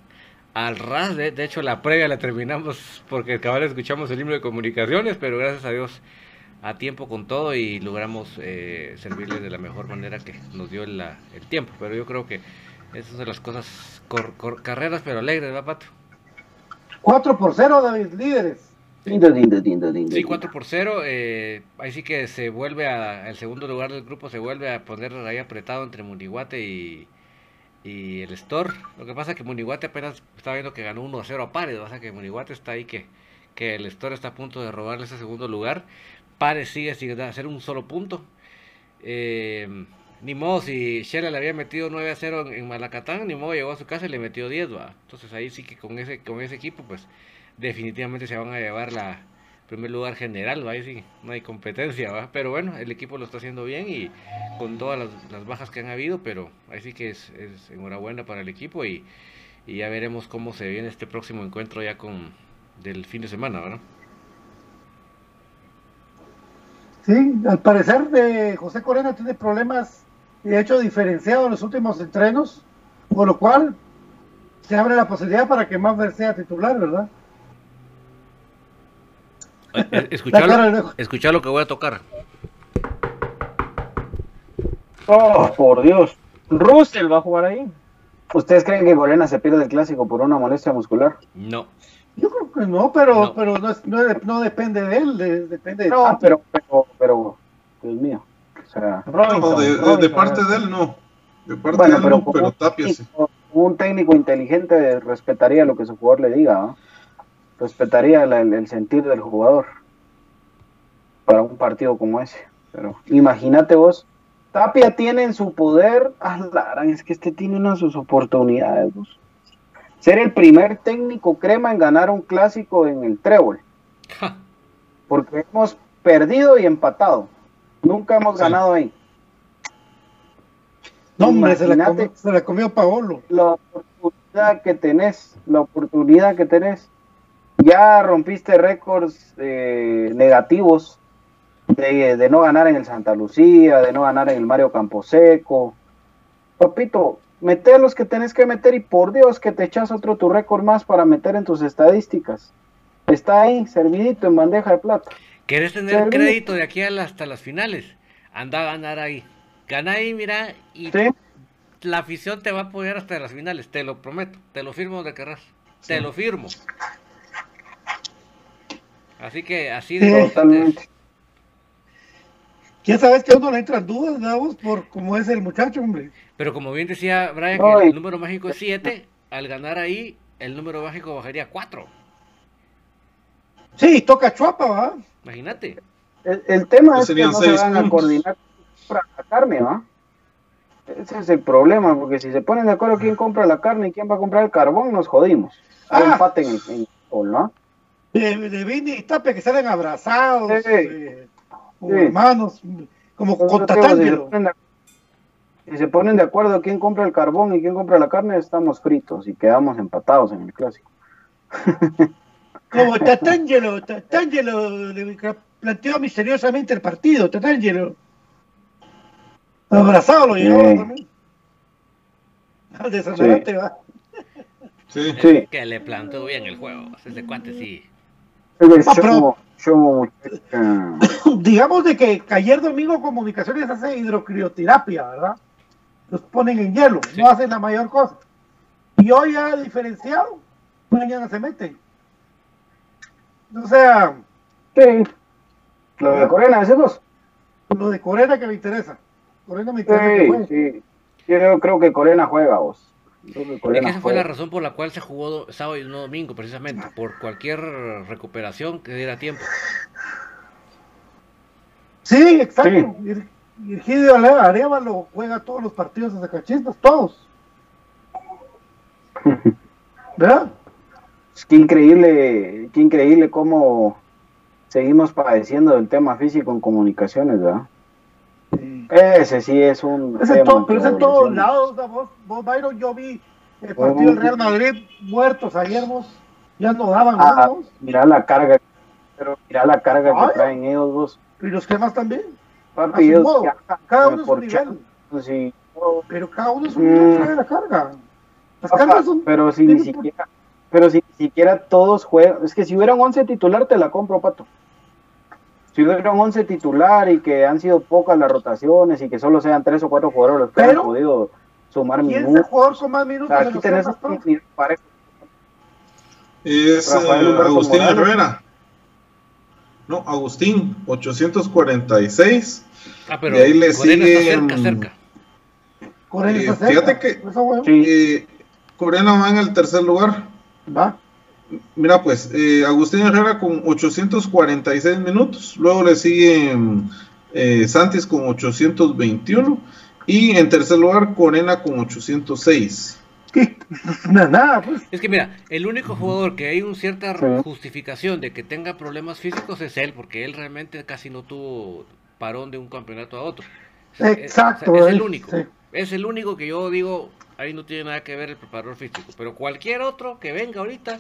[SPEAKER 1] al ras, de, de hecho la previa la terminamos porque cabal escuchamos el libro de comunicaciones, pero gracias a Dios a tiempo con todo y logramos eh, servirles de la mejor manera que nos dio la- el tiempo, pero yo creo que esas son las cosas, cor- cor- carreras pero alegres, ¿va, Pato?
[SPEAKER 2] 4 por 0, David, líderes.
[SPEAKER 5] Tinto, tinto, tinto, tinto,
[SPEAKER 1] Sí,
[SPEAKER 5] tinto.
[SPEAKER 1] 4 por 0. eh, ahí sí que se vuelve a. El segundo lugar del grupo se vuelve a poner ahí apretado entre Muniguate y, y el Store. Lo que pasa es que Muniguate apenas está viendo que ganó 1 a 0 a Pares. O sea que Muniguate está ahí que, que el Store está a punto de robarle ese segundo lugar. Pares sigue sin hacer un solo punto. Eh, ni modo, si Shela le había metido 9 a 0 en, en Malacatán, ni modo llegó a su casa y le metió 10, ¿va? Entonces ahí sí que con ese, con ese equipo, pues definitivamente se van a llevar la primer lugar general, ¿va? Ahí sí, no hay competencia, ¿va? Pero bueno, el equipo lo está haciendo bien y con todas las, las bajas que han habido, pero ahí sí que es, es enhorabuena para el equipo y, y ya veremos cómo se viene este próximo encuentro ya con del fin de semana, ¿verdad?
[SPEAKER 2] Sí, al parecer de José Corena tiene problemas de hecho diferenciado en los últimos entrenos, por lo cual se abre la posibilidad para que Maffer sea titular, ¿verdad?
[SPEAKER 1] Eh, Escuchalo, escucha lo que voy a tocar.
[SPEAKER 5] Oh, por Dios. Russell va a jugar ahí. ¿Ustedes creen que Corena se pierde el clásico por una molestia muscular?
[SPEAKER 1] No.
[SPEAKER 2] Yo creo que no, pero no, pero no, es- no de- no depende de él, de- depende de
[SPEAKER 5] No, pero, pero, pero, Dios mío. O sea,
[SPEAKER 4] No, de, de- de
[SPEAKER 5] Robinson,
[SPEAKER 4] parte de él no. De parte
[SPEAKER 5] Bueno,
[SPEAKER 4] de él
[SPEAKER 5] pero
[SPEAKER 4] no, pero
[SPEAKER 5] un técnico- un técnico inteligente respetaría lo que su jugador le diga, ¿no? Respetaría la- el, el sentir del jugador para un partido como ese. Pero imagínate vos, Tapia tiene en su poder, ah, es que este tiene una de sus oportunidades. vos. Ser el primer técnico crema en ganar un clásico en el trébol. Porque hemos perdido y empatado. Nunca hemos ganado ahí.
[SPEAKER 2] No, hombre, se la, comió, se la comió Paolo.
[SPEAKER 5] la oportunidad que tenés, la oportunidad que tenés. Ya rompiste récords eh, negativos de, de no ganar en el Santa Lucía, de no ganar en el Mario Camposeco. Papito, mete a los que tenés que meter y por Dios que te echas otro tu récord más para meter en tus estadísticas. Está ahí, servidito en bandeja de plata.
[SPEAKER 1] ¿Querés tener crédito de aquí hasta las finales? Anda a ganar ahí. Gana ahí, mira, y la afición te va a apoyar hasta las finales, te lo prometo. Te lo firmo donde querrás. Te lo firmo. Así que así de
[SPEAKER 2] Sí,
[SPEAKER 1] importante.
[SPEAKER 2] Ya sabes que a uno le entran dudas, Davos, por cómo es el muchacho, hombre.
[SPEAKER 1] Pero como bien decía Brian,
[SPEAKER 2] No,
[SPEAKER 1] el número mágico es 7, al ganar ahí, el número mágico bajaría a 4.
[SPEAKER 2] Sí, toca Chuapa, ¿va?
[SPEAKER 1] Imagínate.
[SPEAKER 5] El, el tema
[SPEAKER 4] Pues
[SPEAKER 5] es que no se van a coordinar para la carne, ¿va? Ese es el problema, porque si se ponen de acuerdo quién compra la carne y quién va a comprar el carbón, nos jodimos. Hay
[SPEAKER 2] Ah.
[SPEAKER 5] empate en el, en el gol, ¿no?
[SPEAKER 2] De, de Vini y Tapia que salen abrazados,
[SPEAKER 5] Sí.
[SPEAKER 2] eh, como
[SPEAKER 5] Sí.
[SPEAKER 2] hermanos, como con
[SPEAKER 5] si, se ponen de, acuerdo quién compra el carbón y quién compra la carne, estamos fritos y quedamos empatados en el clásico.
[SPEAKER 2] Como Tatangelo, Tatangelo le planteó misteriosamente el partido, Tatangelo. Abrazado lo llevaba
[SPEAKER 5] Sí.
[SPEAKER 2] también. Al desodorante, va.
[SPEAKER 4] Sí.
[SPEAKER 5] Sí.
[SPEAKER 1] Que le plantó bien el juego. Ese cuate sí.
[SPEAKER 2] Pero-. Digamos de que ayer domingo Comunicaciones hace hidrocrioterapia, ¿verdad? Los ponen en hielo, no hacen la mayor cosa. Y hoy ya diferenciado, mañana se meten. O sea,
[SPEAKER 5] Sí. Lo de Corena, decimos.
[SPEAKER 2] lo de Corena que me interesa. Corena me interesa
[SPEAKER 5] Sí, sí. Yo creo que Corena juega, vos.
[SPEAKER 1] Es que esa fue la razón por la cual se jugó do- sábado y no domingo, precisamente. Por cualquier recuperación que diera tiempo.
[SPEAKER 2] Sí, exacto. Vir- Virgilio Arevalo juega todos los partidos de Zacachistas, todos. ¿Verdad?
[SPEAKER 5] Es que increíble, qué increíble cómo seguimos padeciendo del tema físico en comunicaciones, ¿verdad? Ese sí es un tema
[SPEAKER 2] todo- pero es en todos lados, vos, vos, Byron, yo vi el partido del Real Madrid muertos ayer, vos, ya no daban
[SPEAKER 5] Ah,
[SPEAKER 2] vos.
[SPEAKER 5] mira la carga, pero mira la carga
[SPEAKER 2] Ay.
[SPEAKER 5] que traen ellos vos.
[SPEAKER 2] y los cremas también.
[SPEAKER 5] Papi, ellos ya-
[SPEAKER 2] cada uno es un nivel, pero cada uno es un nivel
[SPEAKER 5] Mm.
[SPEAKER 2] la carga. Las
[SPEAKER 5] Papá,
[SPEAKER 2] cargas son...
[SPEAKER 5] pero si ni siquiera, pero si ni siquiera todos juegan, es que si hubiera un 11 titular te la compro, pato. Un 11 titular y que han sido pocas las rotaciones y que solo sean tres o cuatro jugadores los que han podido sumar
[SPEAKER 2] ¿Quién es el
[SPEAKER 5] minutos.
[SPEAKER 2] jugador con más minutos
[SPEAKER 5] O sea,
[SPEAKER 2] de
[SPEAKER 5] aquí
[SPEAKER 2] los
[SPEAKER 5] tenés
[SPEAKER 2] cremas,
[SPEAKER 5] un
[SPEAKER 2] todos?
[SPEAKER 5] nivel parejo.
[SPEAKER 4] Es
[SPEAKER 5] Rafael
[SPEAKER 4] eh, Agustín
[SPEAKER 5] Morales.
[SPEAKER 4] Herrera. No, Agustín, 846.
[SPEAKER 1] Ah, pero
[SPEAKER 4] de ahí le
[SPEAKER 1] Corena
[SPEAKER 4] sigue.
[SPEAKER 1] está cerca, cerca.
[SPEAKER 2] Corena
[SPEAKER 4] eh,
[SPEAKER 2] está cerca,
[SPEAKER 4] fíjate que eh, Corena va en el tercer lugar.
[SPEAKER 2] Va.
[SPEAKER 4] Mira, pues, eh, Agustín Herrera con 846 minutos. Luego le sigue eh, Santis con 821. Y en tercer lugar, Corena con 806.
[SPEAKER 2] Nada, nada, pues.
[SPEAKER 1] Es que mira, el único jugador que hay una cierta
[SPEAKER 5] Sí.
[SPEAKER 1] justificación de que tenga problemas físicos es él, porque él realmente casi no tuvo parón de un campeonato a otro. Es- es-
[SPEAKER 2] Exacto,
[SPEAKER 1] Es, el único.
[SPEAKER 2] sí.
[SPEAKER 1] Es el único que yo digo, ahí no tiene nada que ver el preparador físico. Pero cualquier otro que venga ahorita,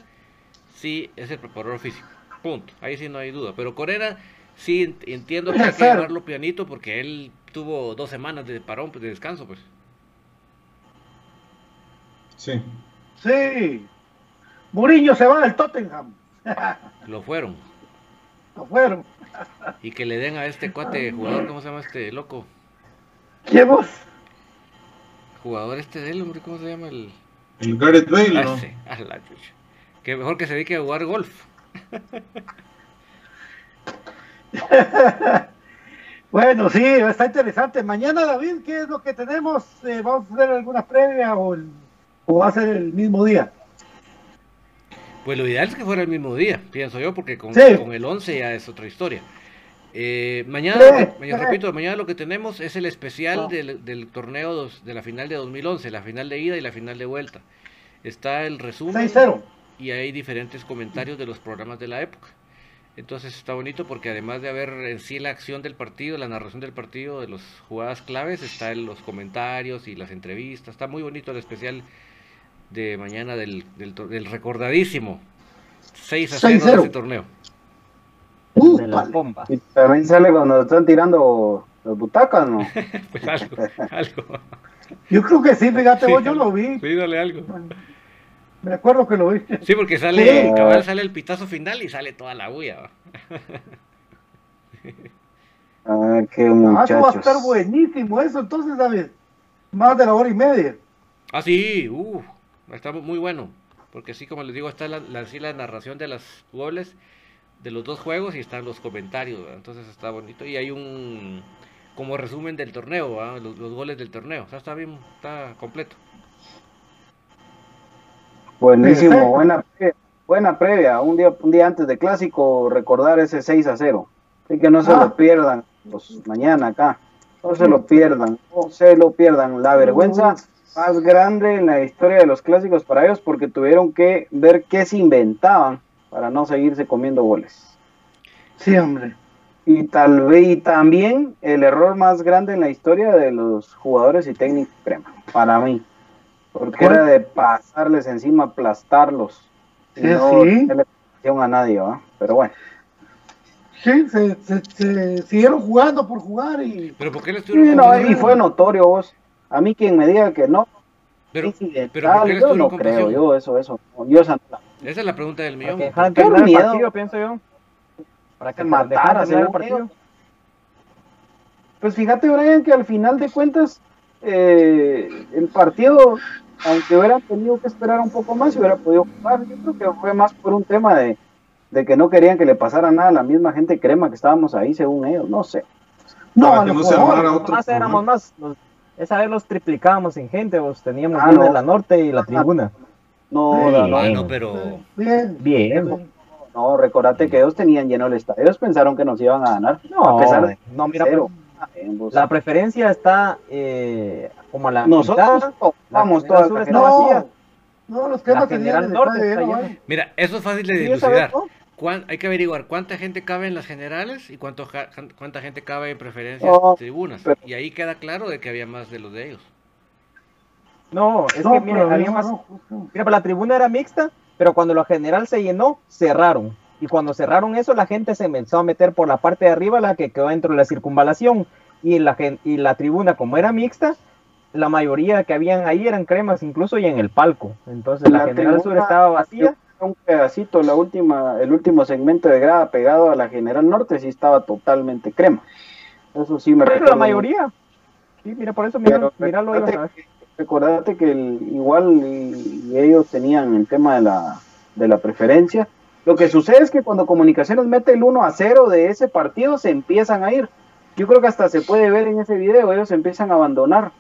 [SPEAKER 1] sí es el preparador físico. Punto. Ahí sí no hay duda. Pero Corena Sí, ent- entiendo que hay que llevarlo pianito porque él tuvo dos semanas de parón, pues, de descanso, pues.
[SPEAKER 4] Sí.
[SPEAKER 2] Sí. Mourinho se va del Tottenham.
[SPEAKER 1] Lo fueron.
[SPEAKER 2] Lo fueron.
[SPEAKER 1] Y que le den a este cuate jugador, ¿cómo se llama este loco?
[SPEAKER 2] ¿Quién vos?
[SPEAKER 1] Jugador este de él, hombre, ¿cómo se llama el...?
[SPEAKER 4] El Gareth Bale,
[SPEAKER 1] Ah,
[SPEAKER 4] ¿no?
[SPEAKER 1] ese, a la chucha. Que mejor que se dedique a jugar golf.
[SPEAKER 2] Bueno, sí, está interesante. Mañana, David, ¿qué es lo que tenemos? Eh, ¿Vamos a hacer alguna previa o, el- o va a ser el mismo día?
[SPEAKER 1] Pues lo ideal es que fuera el mismo día, pienso yo, porque con,
[SPEAKER 2] Sí.
[SPEAKER 1] con el 11 ya es otra historia. Eh,
[SPEAKER 2] Sí,
[SPEAKER 1] mañana,
[SPEAKER 2] sí.
[SPEAKER 1] repito, mañana lo que tenemos es el especial
[SPEAKER 2] Ah.
[SPEAKER 1] del, del torneo dos- de la final de 2011, la final de ida y la final de vuelta. Está el resumen
[SPEAKER 2] 6-0.
[SPEAKER 1] Y hay diferentes comentarios de los programas de la época. Entonces está bonito porque además de haber en sí la acción del partido, la narración del partido, de las jugadas claves, está en los comentarios y las entrevistas. Está muy bonito el especial de mañana del, del, recordadísimo 6 a 0 de
[SPEAKER 2] 6-0.
[SPEAKER 1] ese torneo.
[SPEAKER 5] De las bombas. Y también sale cuando están tirando las butacas, ¿no?
[SPEAKER 1] Pues algo, algo.
[SPEAKER 2] Yo creo que sí, fíjate
[SPEAKER 1] Sí,
[SPEAKER 2] vos, yo lo vi.
[SPEAKER 1] Sí, dale algo.
[SPEAKER 2] Me acuerdo que lo vi.
[SPEAKER 1] Sí, porque sale,
[SPEAKER 2] Sí.
[SPEAKER 1] cabal sale el pitazo final y sale toda la bulla. ¿va?
[SPEAKER 5] Ah, qué
[SPEAKER 2] Ah, eso va a
[SPEAKER 5] muchachos.
[SPEAKER 2] estar buenísimo eso, entonces, David. Más de la hora y media.
[SPEAKER 1] Ah, sí, uh, está muy bueno. Porque sí, como les digo, está la, la, sí, la narración de las goles de los dos juegos y están los comentarios. Entonces está bonito. Y hay un como resumen del torneo, los goles del torneo. O sea, está bien, está completo.
[SPEAKER 5] Buenísimo,
[SPEAKER 2] Perfecto.
[SPEAKER 5] buena previa, buena previa. Un día, un día antes de clásico, recordar ese 6 a 0. Así que no se
[SPEAKER 2] Ah.
[SPEAKER 5] lo pierdan pues, mañana acá. No se lo pierdan, no se lo pierdan. La vergüenza más grande en la historia de los clásicos para ellos porque tuvieron que ver qué se inventaban para no seguirse comiendo goles.
[SPEAKER 2] Sí, hombre.
[SPEAKER 5] Y tal vez y también el error más grande en la historia de los jugadores y técnicos crema, para mí. Porque
[SPEAKER 2] ¿Cuál?
[SPEAKER 5] era de pasarles encima, aplastarlos.
[SPEAKER 2] Sí,
[SPEAKER 5] no
[SPEAKER 2] sí.
[SPEAKER 5] a nadie, ¿va? Pero bueno.
[SPEAKER 2] Sí, se, se- se siguieron jugando por jugar y.
[SPEAKER 1] Pero ¿por qué le
[SPEAKER 5] Sí,
[SPEAKER 1] estuvieron
[SPEAKER 5] no,
[SPEAKER 1] compasión?
[SPEAKER 5] y fue notorio vos. A mí quien me diga que no,
[SPEAKER 1] Pero, pero ¿por qué le
[SPEAKER 5] yo
[SPEAKER 1] estuvieron
[SPEAKER 5] no
[SPEAKER 1] compasión?
[SPEAKER 5] creo, yo eso, eso. no. Yo esa no
[SPEAKER 1] Esa es la pregunta del millón.
[SPEAKER 3] que dejaran
[SPEAKER 5] Qué miedo.
[SPEAKER 3] partido, pienso yo. Para que
[SPEAKER 5] matar
[SPEAKER 3] dejaran
[SPEAKER 5] a
[SPEAKER 3] terminar el partido.
[SPEAKER 5] Pues fíjate, Brian, que al final de cuentas, eh, el partido, aunque hubieran tenido que esperar un poco más, se hubiera podido jugar. Yo creo que fue más por un tema de, de que no querían que le pasara nada a la misma gente crema que estábamos ahí, según ellos. No sé.
[SPEAKER 2] No,
[SPEAKER 4] Para
[SPEAKER 2] a lo
[SPEAKER 4] no se
[SPEAKER 2] mejor.
[SPEAKER 4] armara otro
[SPEAKER 3] Más éramos más. nos- esa vez los triplicábamos en gente, vos teníamos
[SPEAKER 5] Ah,
[SPEAKER 3] bien
[SPEAKER 5] no.
[SPEAKER 3] de la norte y la tribuna.
[SPEAKER 5] No,
[SPEAKER 2] Sí.
[SPEAKER 5] no, no,
[SPEAKER 1] Ah,
[SPEAKER 3] Bien.
[SPEAKER 1] no, pero
[SPEAKER 2] Bien.
[SPEAKER 3] Bien.
[SPEAKER 5] no, recordate que ellos tenían lleno el estadio. Ellos pensaron que nos iban a ganar.
[SPEAKER 3] No,
[SPEAKER 5] a pesar de
[SPEAKER 3] no, mira,
[SPEAKER 5] cero. Vos.
[SPEAKER 3] La preferencia está eh, como a la
[SPEAKER 5] Nosotros
[SPEAKER 3] mitad.
[SPEAKER 5] vamos
[SPEAKER 3] la
[SPEAKER 5] toda
[SPEAKER 3] Sur
[SPEAKER 5] la
[SPEAKER 3] está
[SPEAKER 5] general.
[SPEAKER 3] vacía.
[SPEAKER 2] No, no, los cremas
[SPEAKER 3] La
[SPEAKER 2] tenían
[SPEAKER 3] General
[SPEAKER 2] el
[SPEAKER 3] Norte está
[SPEAKER 2] lleno. ¿eh?
[SPEAKER 1] mira, eso es fácil de dilucidar.
[SPEAKER 3] ¿no?
[SPEAKER 1] ¿Cuán- hay que averiguar cuánta gente cabe en las generales y cuánto ja- cuánta gente cabe en preferencias
[SPEAKER 5] No,
[SPEAKER 1] tribunas.
[SPEAKER 5] pero-
[SPEAKER 1] Y ahí queda claro de que había más de los de ellos.
[SPEAKER 3] No, es
[SPEAKER 2] No,
[SPEAKER 3] que mira, había
[SPEAKER 2] no,
[SPEAKER 3] más.
[SPEAKER 2] no, no.
[SPEAKER 3] Mira, pues la tribuna era mixta, pero cuando la general se llenó, cerraron. Y cuando cerraron eso, la gente se empezó a meter por la parte de arriba, la que quedó dentro de la circunvalación. Y la, y la tribuna, como era mixta, la mayoría que habían ahí eran cremas, incluso y en el palco. Entonces la,
[SPEAKER 5] La
[SPEAKER 3] general sur estaba vacía.
[SPEAKER 5] un pedacito, la última, el último segmento de grada pegado a la General Norte sí estaba totalmente crema. Eso sí me
[SPEAKER 3] Pero la mayoría. Sí, mira, por eso, mira,
[SPEAKER 5] Pero
[SPEAKER 3] mira lo ibas a ver.
[SPEAKER 5] recordate, recordate que el- igual y, y ellos tenían el tema de la, de la preferencia. Lo que sucede es que cuando Comunicaciones mete el 1 a 0 de ese partido, se empiezan a ir. Yo creo que hasta se puede ver en ese video, ellos empiezan a abandonar,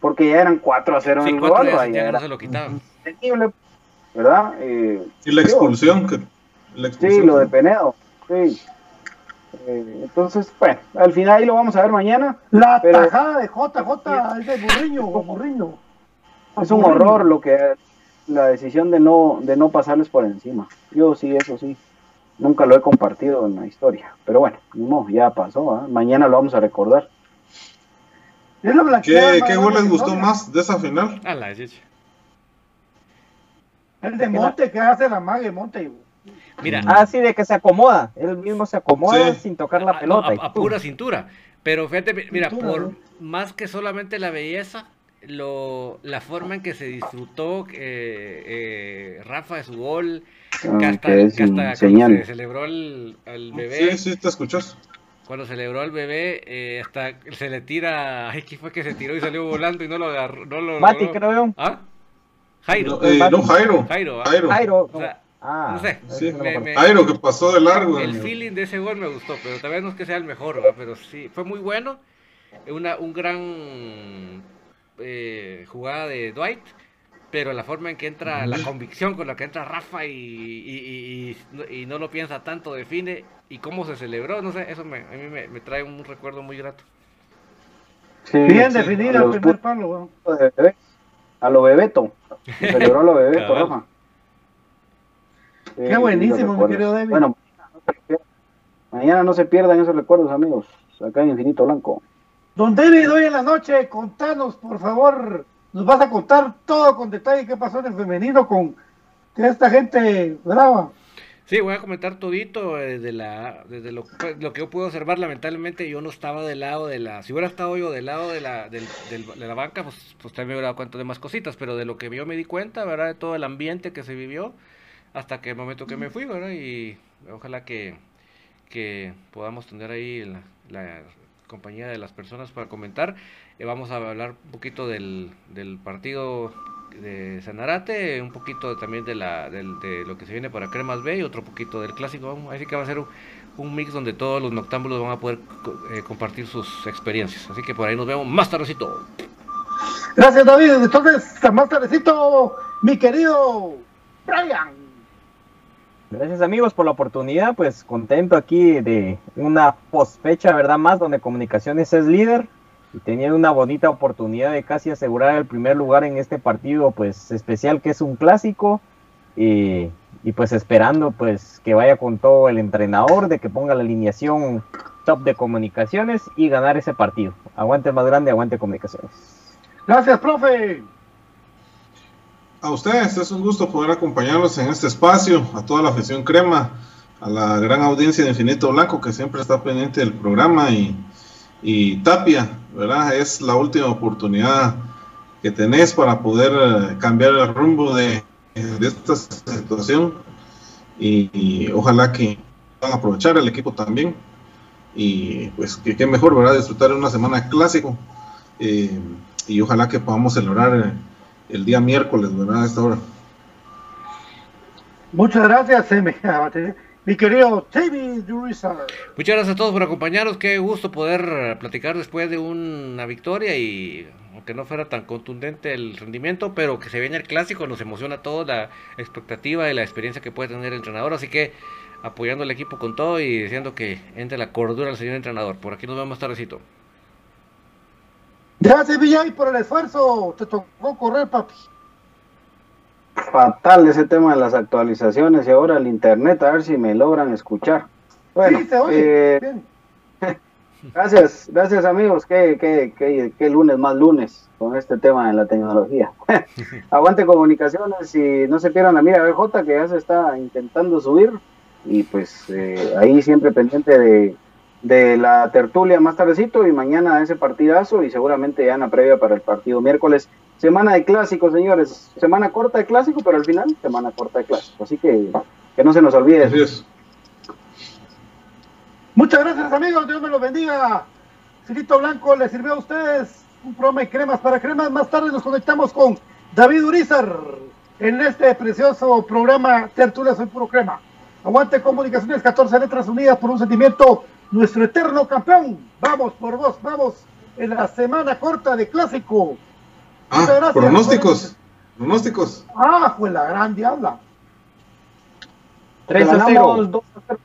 [SPEAKER 5] porque ya eran 4 a 0 en
[SPEAKER 1] Sí,
[SPEAKER 5] el
[SPEAKER 1] cuatro
[SPEAKER 5] global,
[SPEAKER 1] ya que no se lo quitaban.
[SPEAKER 5] ¿verdad? Eh,
[SPEAKER 4] Y la expulsión. Que, la
[SPEAKER 5] Sí,
[SPEAKER 4] expulsión.
[SPEAKER 5] lo de Penedo. Sí. Eh, entonces, bueno, al final ahí lo vamos a ver mañana.
[SPEAKER 2] La
[SPEAKER 5] Pero-
[SPEAKER 2] tajada de JJ es de Burriño.
[SPEAKER 5] Es un horror lo que la decisión de no de no pasarles por encima. Yo sí, eso sí. Nunca lo he compartido en la historia. Pero bueno, modo, ya pasó. ¿ah? Mañana lo vamos a recordar.
[SPEAKER 2] Es la blanqueada
[SPEAKER 4] ¿Qué, gol les gustó más de esa final?
[SPEAKER 1] A la chicha.
[SPEAKER 2] El de Monte que hace la mague Monte.
[SPEAKER 1] Mira,
[SPEAKER 11] Ah, sí, de que se acomoda. Él mismo se acomoda
[SPEAKER 4] Sí.
[SPEAKER 11] sin tocar la
[SPEAKER 1] a-
[SPEAKER 11] pelota.
[SPEAKER 1] a,
[SPEAKER 11] y
[SPEAKER 1] a
[SPEAKER 11] ¡pum!
[SPEAKER 1] pura cintura. Pero fíjate, mi- mira,
[SPEAKER 2] Cintura,
[SPEAKER 1] por
[SPEAKER 2] ¿no?
[SPEAKER 1] más que solamente la belleza, lo, la forma en que se disfrutó eh, eh, Rafa de su gol, que
[SPEAKER 5] Ah,
[SPEAKER 1] hasta,
[SPEAKER 5] que es
[SPEAKER 1] que hasta
[SPEAKER 5] un
[SPEAKER 1] cuando se celebró el, al bebé,
[SPEAKER 4] Sí, sí, te escuchas.
[SPEAKER 1] cuando celebró al bebé, eh, hasta se le tira, ay, ¿quién fue que se tiró y salió volando y no lo agarró? No lo,
[SPEAKER 11] Mati, creo yo.
[SPEAKER 1] ¿Ah? Jairo.
[SPEAKER 4] No, eh, no, Jairo.
[SPEAKER 1] Jairo, ¿ah?
[SPEAKER 4] Jairo.
[SPEAKER 11] Jairo.
[SPEAKER 1] O sea,
[SPEAKER 11] Ah,
[SPEAKER 1] no sé,
[SPEAKER 4] Sí,
[SPEAKER 11] no me
[SPEAKER 1] me-
[SPEAKER 11] acuerdo.
[SPEAKER 1] me-
[SPEAKER 4] Jairo que pasó de largo.
[SPEAKER 1] el
[SPEAKER 4] amigo.
[SPEAKER 1] feeling de ese gol me gustó, pero tal vez no es que sea el mejor, ¿verdad? pero sí, fue muy bueno. Una, un gran eh, jugada de Dwight, pero la forma en que entra, la convicción con la que entra Rafa y, y- y- y- y no lo piensa tanto, define, y cómo se celebró, no sé, eso me, a mí me, me trae un recuerdo muy grato.
[SPEAKER 5] Sí,
[SPEAKER 2] Bien
[SPEAKER 5] sí, a
[SPEAKER 2] el primer palo,
[SPEAKER 5] bebé. A lo bebeto. Se celebró a lo bebeto. Rafa.
[SPEAKER 2] Qué
[SPEAKER 5] sí,
[SPEAKER 2] buenísimo, mi querido David.
[SPEAKER 5] Bueno, mañana no se pierdan esos recuerdos, amigos. Acá en Infinito Blanco.
[SPEAKER 2] Don David, hoy en la noche, contanos, por favor, nos vas a contar todo con detalle qué pasó en el femenino con esta gente brava.
[SPEAKER 1] Sí, voy a comentar todito eh, desde, la, desde lo, lo que yo pude observar. Lamentablemente yo no estaba del lado de la... Si hubiera estado yo del lado de la, del- de la banca, pues, pues también me hubiera dado cuenta de más cositas. Pero de lo que yo me di cuenta, ¿verdad? De todo el ambiente que se vivió hasta que el momento que me fui, ¿verdad? Y ojalá que, que podamos tener ahí la compañía de las personas para comentar. Eh, vamos a hablar un poquito del, del partido de Sanarate, un poquito también de, la, del- de lo que se viene para Cremas B y otro poquito del clásico. Así que va a ser un, un mix donde todos los noctámbulos van a poder eh, compartir sus experiencias. Así que por ahí nos vemos más tardecito.
[SPEAKER 2] Gracias, David. Entonces, más tardecito, mi querido Brian.
[SPEAKER 11] Gracias amigos por la oportunidad, pues contento aquí de una postfecha, ¿verdad? Más donde Comunicaciones es líder y tenía una bonita oportunidad de casi asegurar el primer lugar en este partido, pues especial que es un clásico y, y, pues esperando pues que vaya con todo el entrenador, de que ponga la alineación top de Comunicaciones y ganar ese partido. Aguante más grande, aguante Comunicaciones.
[SPEAKER 2] Gracias, profe.
[SPEAKER 4] A ustedes es un gusto poder acompañarlos en este espacio, a toda la afición crema, a la gran audiencia de Infinito Blanco que siempre está pendiente del programa y, Tapia, ¿verdad? Es la última oportunidad que tenés para poder eh, cambiar el rumbo de, esta situación y, ojalá que puedan aprovechar el equipo también y pues que mejor, ¿verdad? Disfrutar de una semana clásico eh, y ojalá que podamos celebrar. El día miércoles, ¿verdad? A esta hora.
[SPEAKER 2] Muchas gracias, eh, mi, mi querido David Urizar.
[SPEAKER 1] Muchas gracias a todos por acompañarnos. Qué gusto poder platicar después de una victoria y aunque no fuera tan contundente el rendimiento, pero que se viene el clásico, nos emociona a todos la expectativa y la experiencia que puede tener el entrenador. Así que apoyando al equipo con todo y diciendo que entre la cordura al señor entrenador. Por aquí nos vemos tardecito.
[SPEAKER 2] Gracias, Villay, por el esfuerzo. Te tocó correr, papi.
[SPEAKER 5] Fatal ese tema de las actualizaciones y ahora el internet, a ver si me logran escuchar. Bueno,
[SPEAKER 2] sí, se oye.
[SPEAKER 5] eh, gracias, gracias amigos. Qué, qué, qué, qué lunes más lunes con este tema de la tecnología. Aguante comunicaciones y no se pierdan la mira BJ que ya se está intentando subir y pues eh, ahí siempre pendiente de, de la tertulia más tardecito y mañana ese partidazo y seguramente ya en la previa para el partido miércoles. Semana de clásico, señores. Semana corta de clásico, pero al final semana corta de clásico. Así que que no se nos olvide.
[SPEAKER 4] Así es.
[SPEAKER 2] Muchas gracias, amigos. Dios me los bendiga. Filito Blanco le sirvió a ustedes un programa de cremas para cremas. Más tarde nos conectamos con David Urizar en este precioso programa Tertulia Soy Puro Crema. Aguante Comunicaciones, 14 letras unidas por un sentimiento. Nuestro eterno campeón. Vamos por vos, vamos en la semana corta de clásico.
[SPEAKER 4] Ah,
[SPEAKER 2] gracias.
[SPEAKER 4] pronósticos. Pronósticos.
[SPEAKER 2] Ah, fue la gran diabla.
[SPEAKER 11] 3 a
[SPEAKER 5] Ganamos
[SPEAKER 11] 0.
[SPEAKER 5] 2 a 0.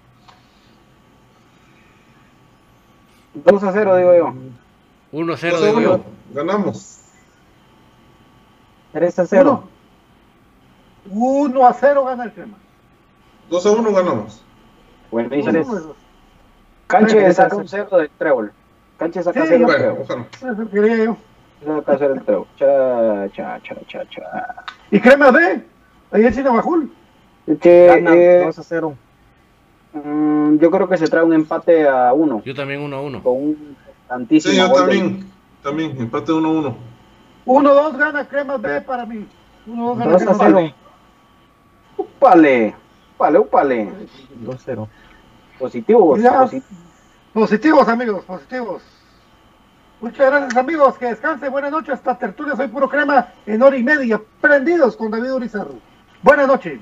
[SPEAKER 5] 2 a 0, digo yo.
[SPEAKER 1] 1-0
[SPEAKER 4] Dos a
[SPEAKER 1] digo
[SPEAKER 4] uno.
[SPEAKER 1] yo.
[SPEAKER 4] Ganamos.
[SPEAKER 11] 3 a 0.
[SPEAKER 2] 1 a 0 gana el crema.
[SPEAKER 4] 2 a 1 ganamos.
[SPEAKER 5] Buenísimo. Canche saca un cero del trébol. Canche saca cero del trébol.
[SPEAKER 2] Quería yo.
[SPEAKER 5] Saca cero trébol. Cha, cha, cha, cha,
[SPEAKER 2] ¿Y crema D? Ahí en
[SPEAKER 5] Cinebajul.
[SPEAKER 11] Este,
[SPEAKER 5] eh,
[SPEAKER 11] a cero.
[SPEAKER 5] Mm, yo creo que se trae un empate a uno.
[SPEAKER 1] Yo también uno a uno.
[SPEAKER 5] Con un tantísimo.
[SPEAKER 4] Sí, yo también. También, empate uno a uno.
[SPEAKER 2] 1-2 gana crema D para mí. 1-2 gana
[SPEAKER 5] crema Upale,
[SPEAKER 11] upale, upale. 2-0.
[SPEAKER 5] Positivos,
[SPEAKER 2] Ya.
[SPEAKER 5] posi-
[SPEAKER 2] Positivos, amigos, positivos. Muchas gracias, amigos. Que descansen. Buenas noches. Hasta tertulia. Soy puro crema en hora y media. Prendidos con David Urizarro. Buenas noches.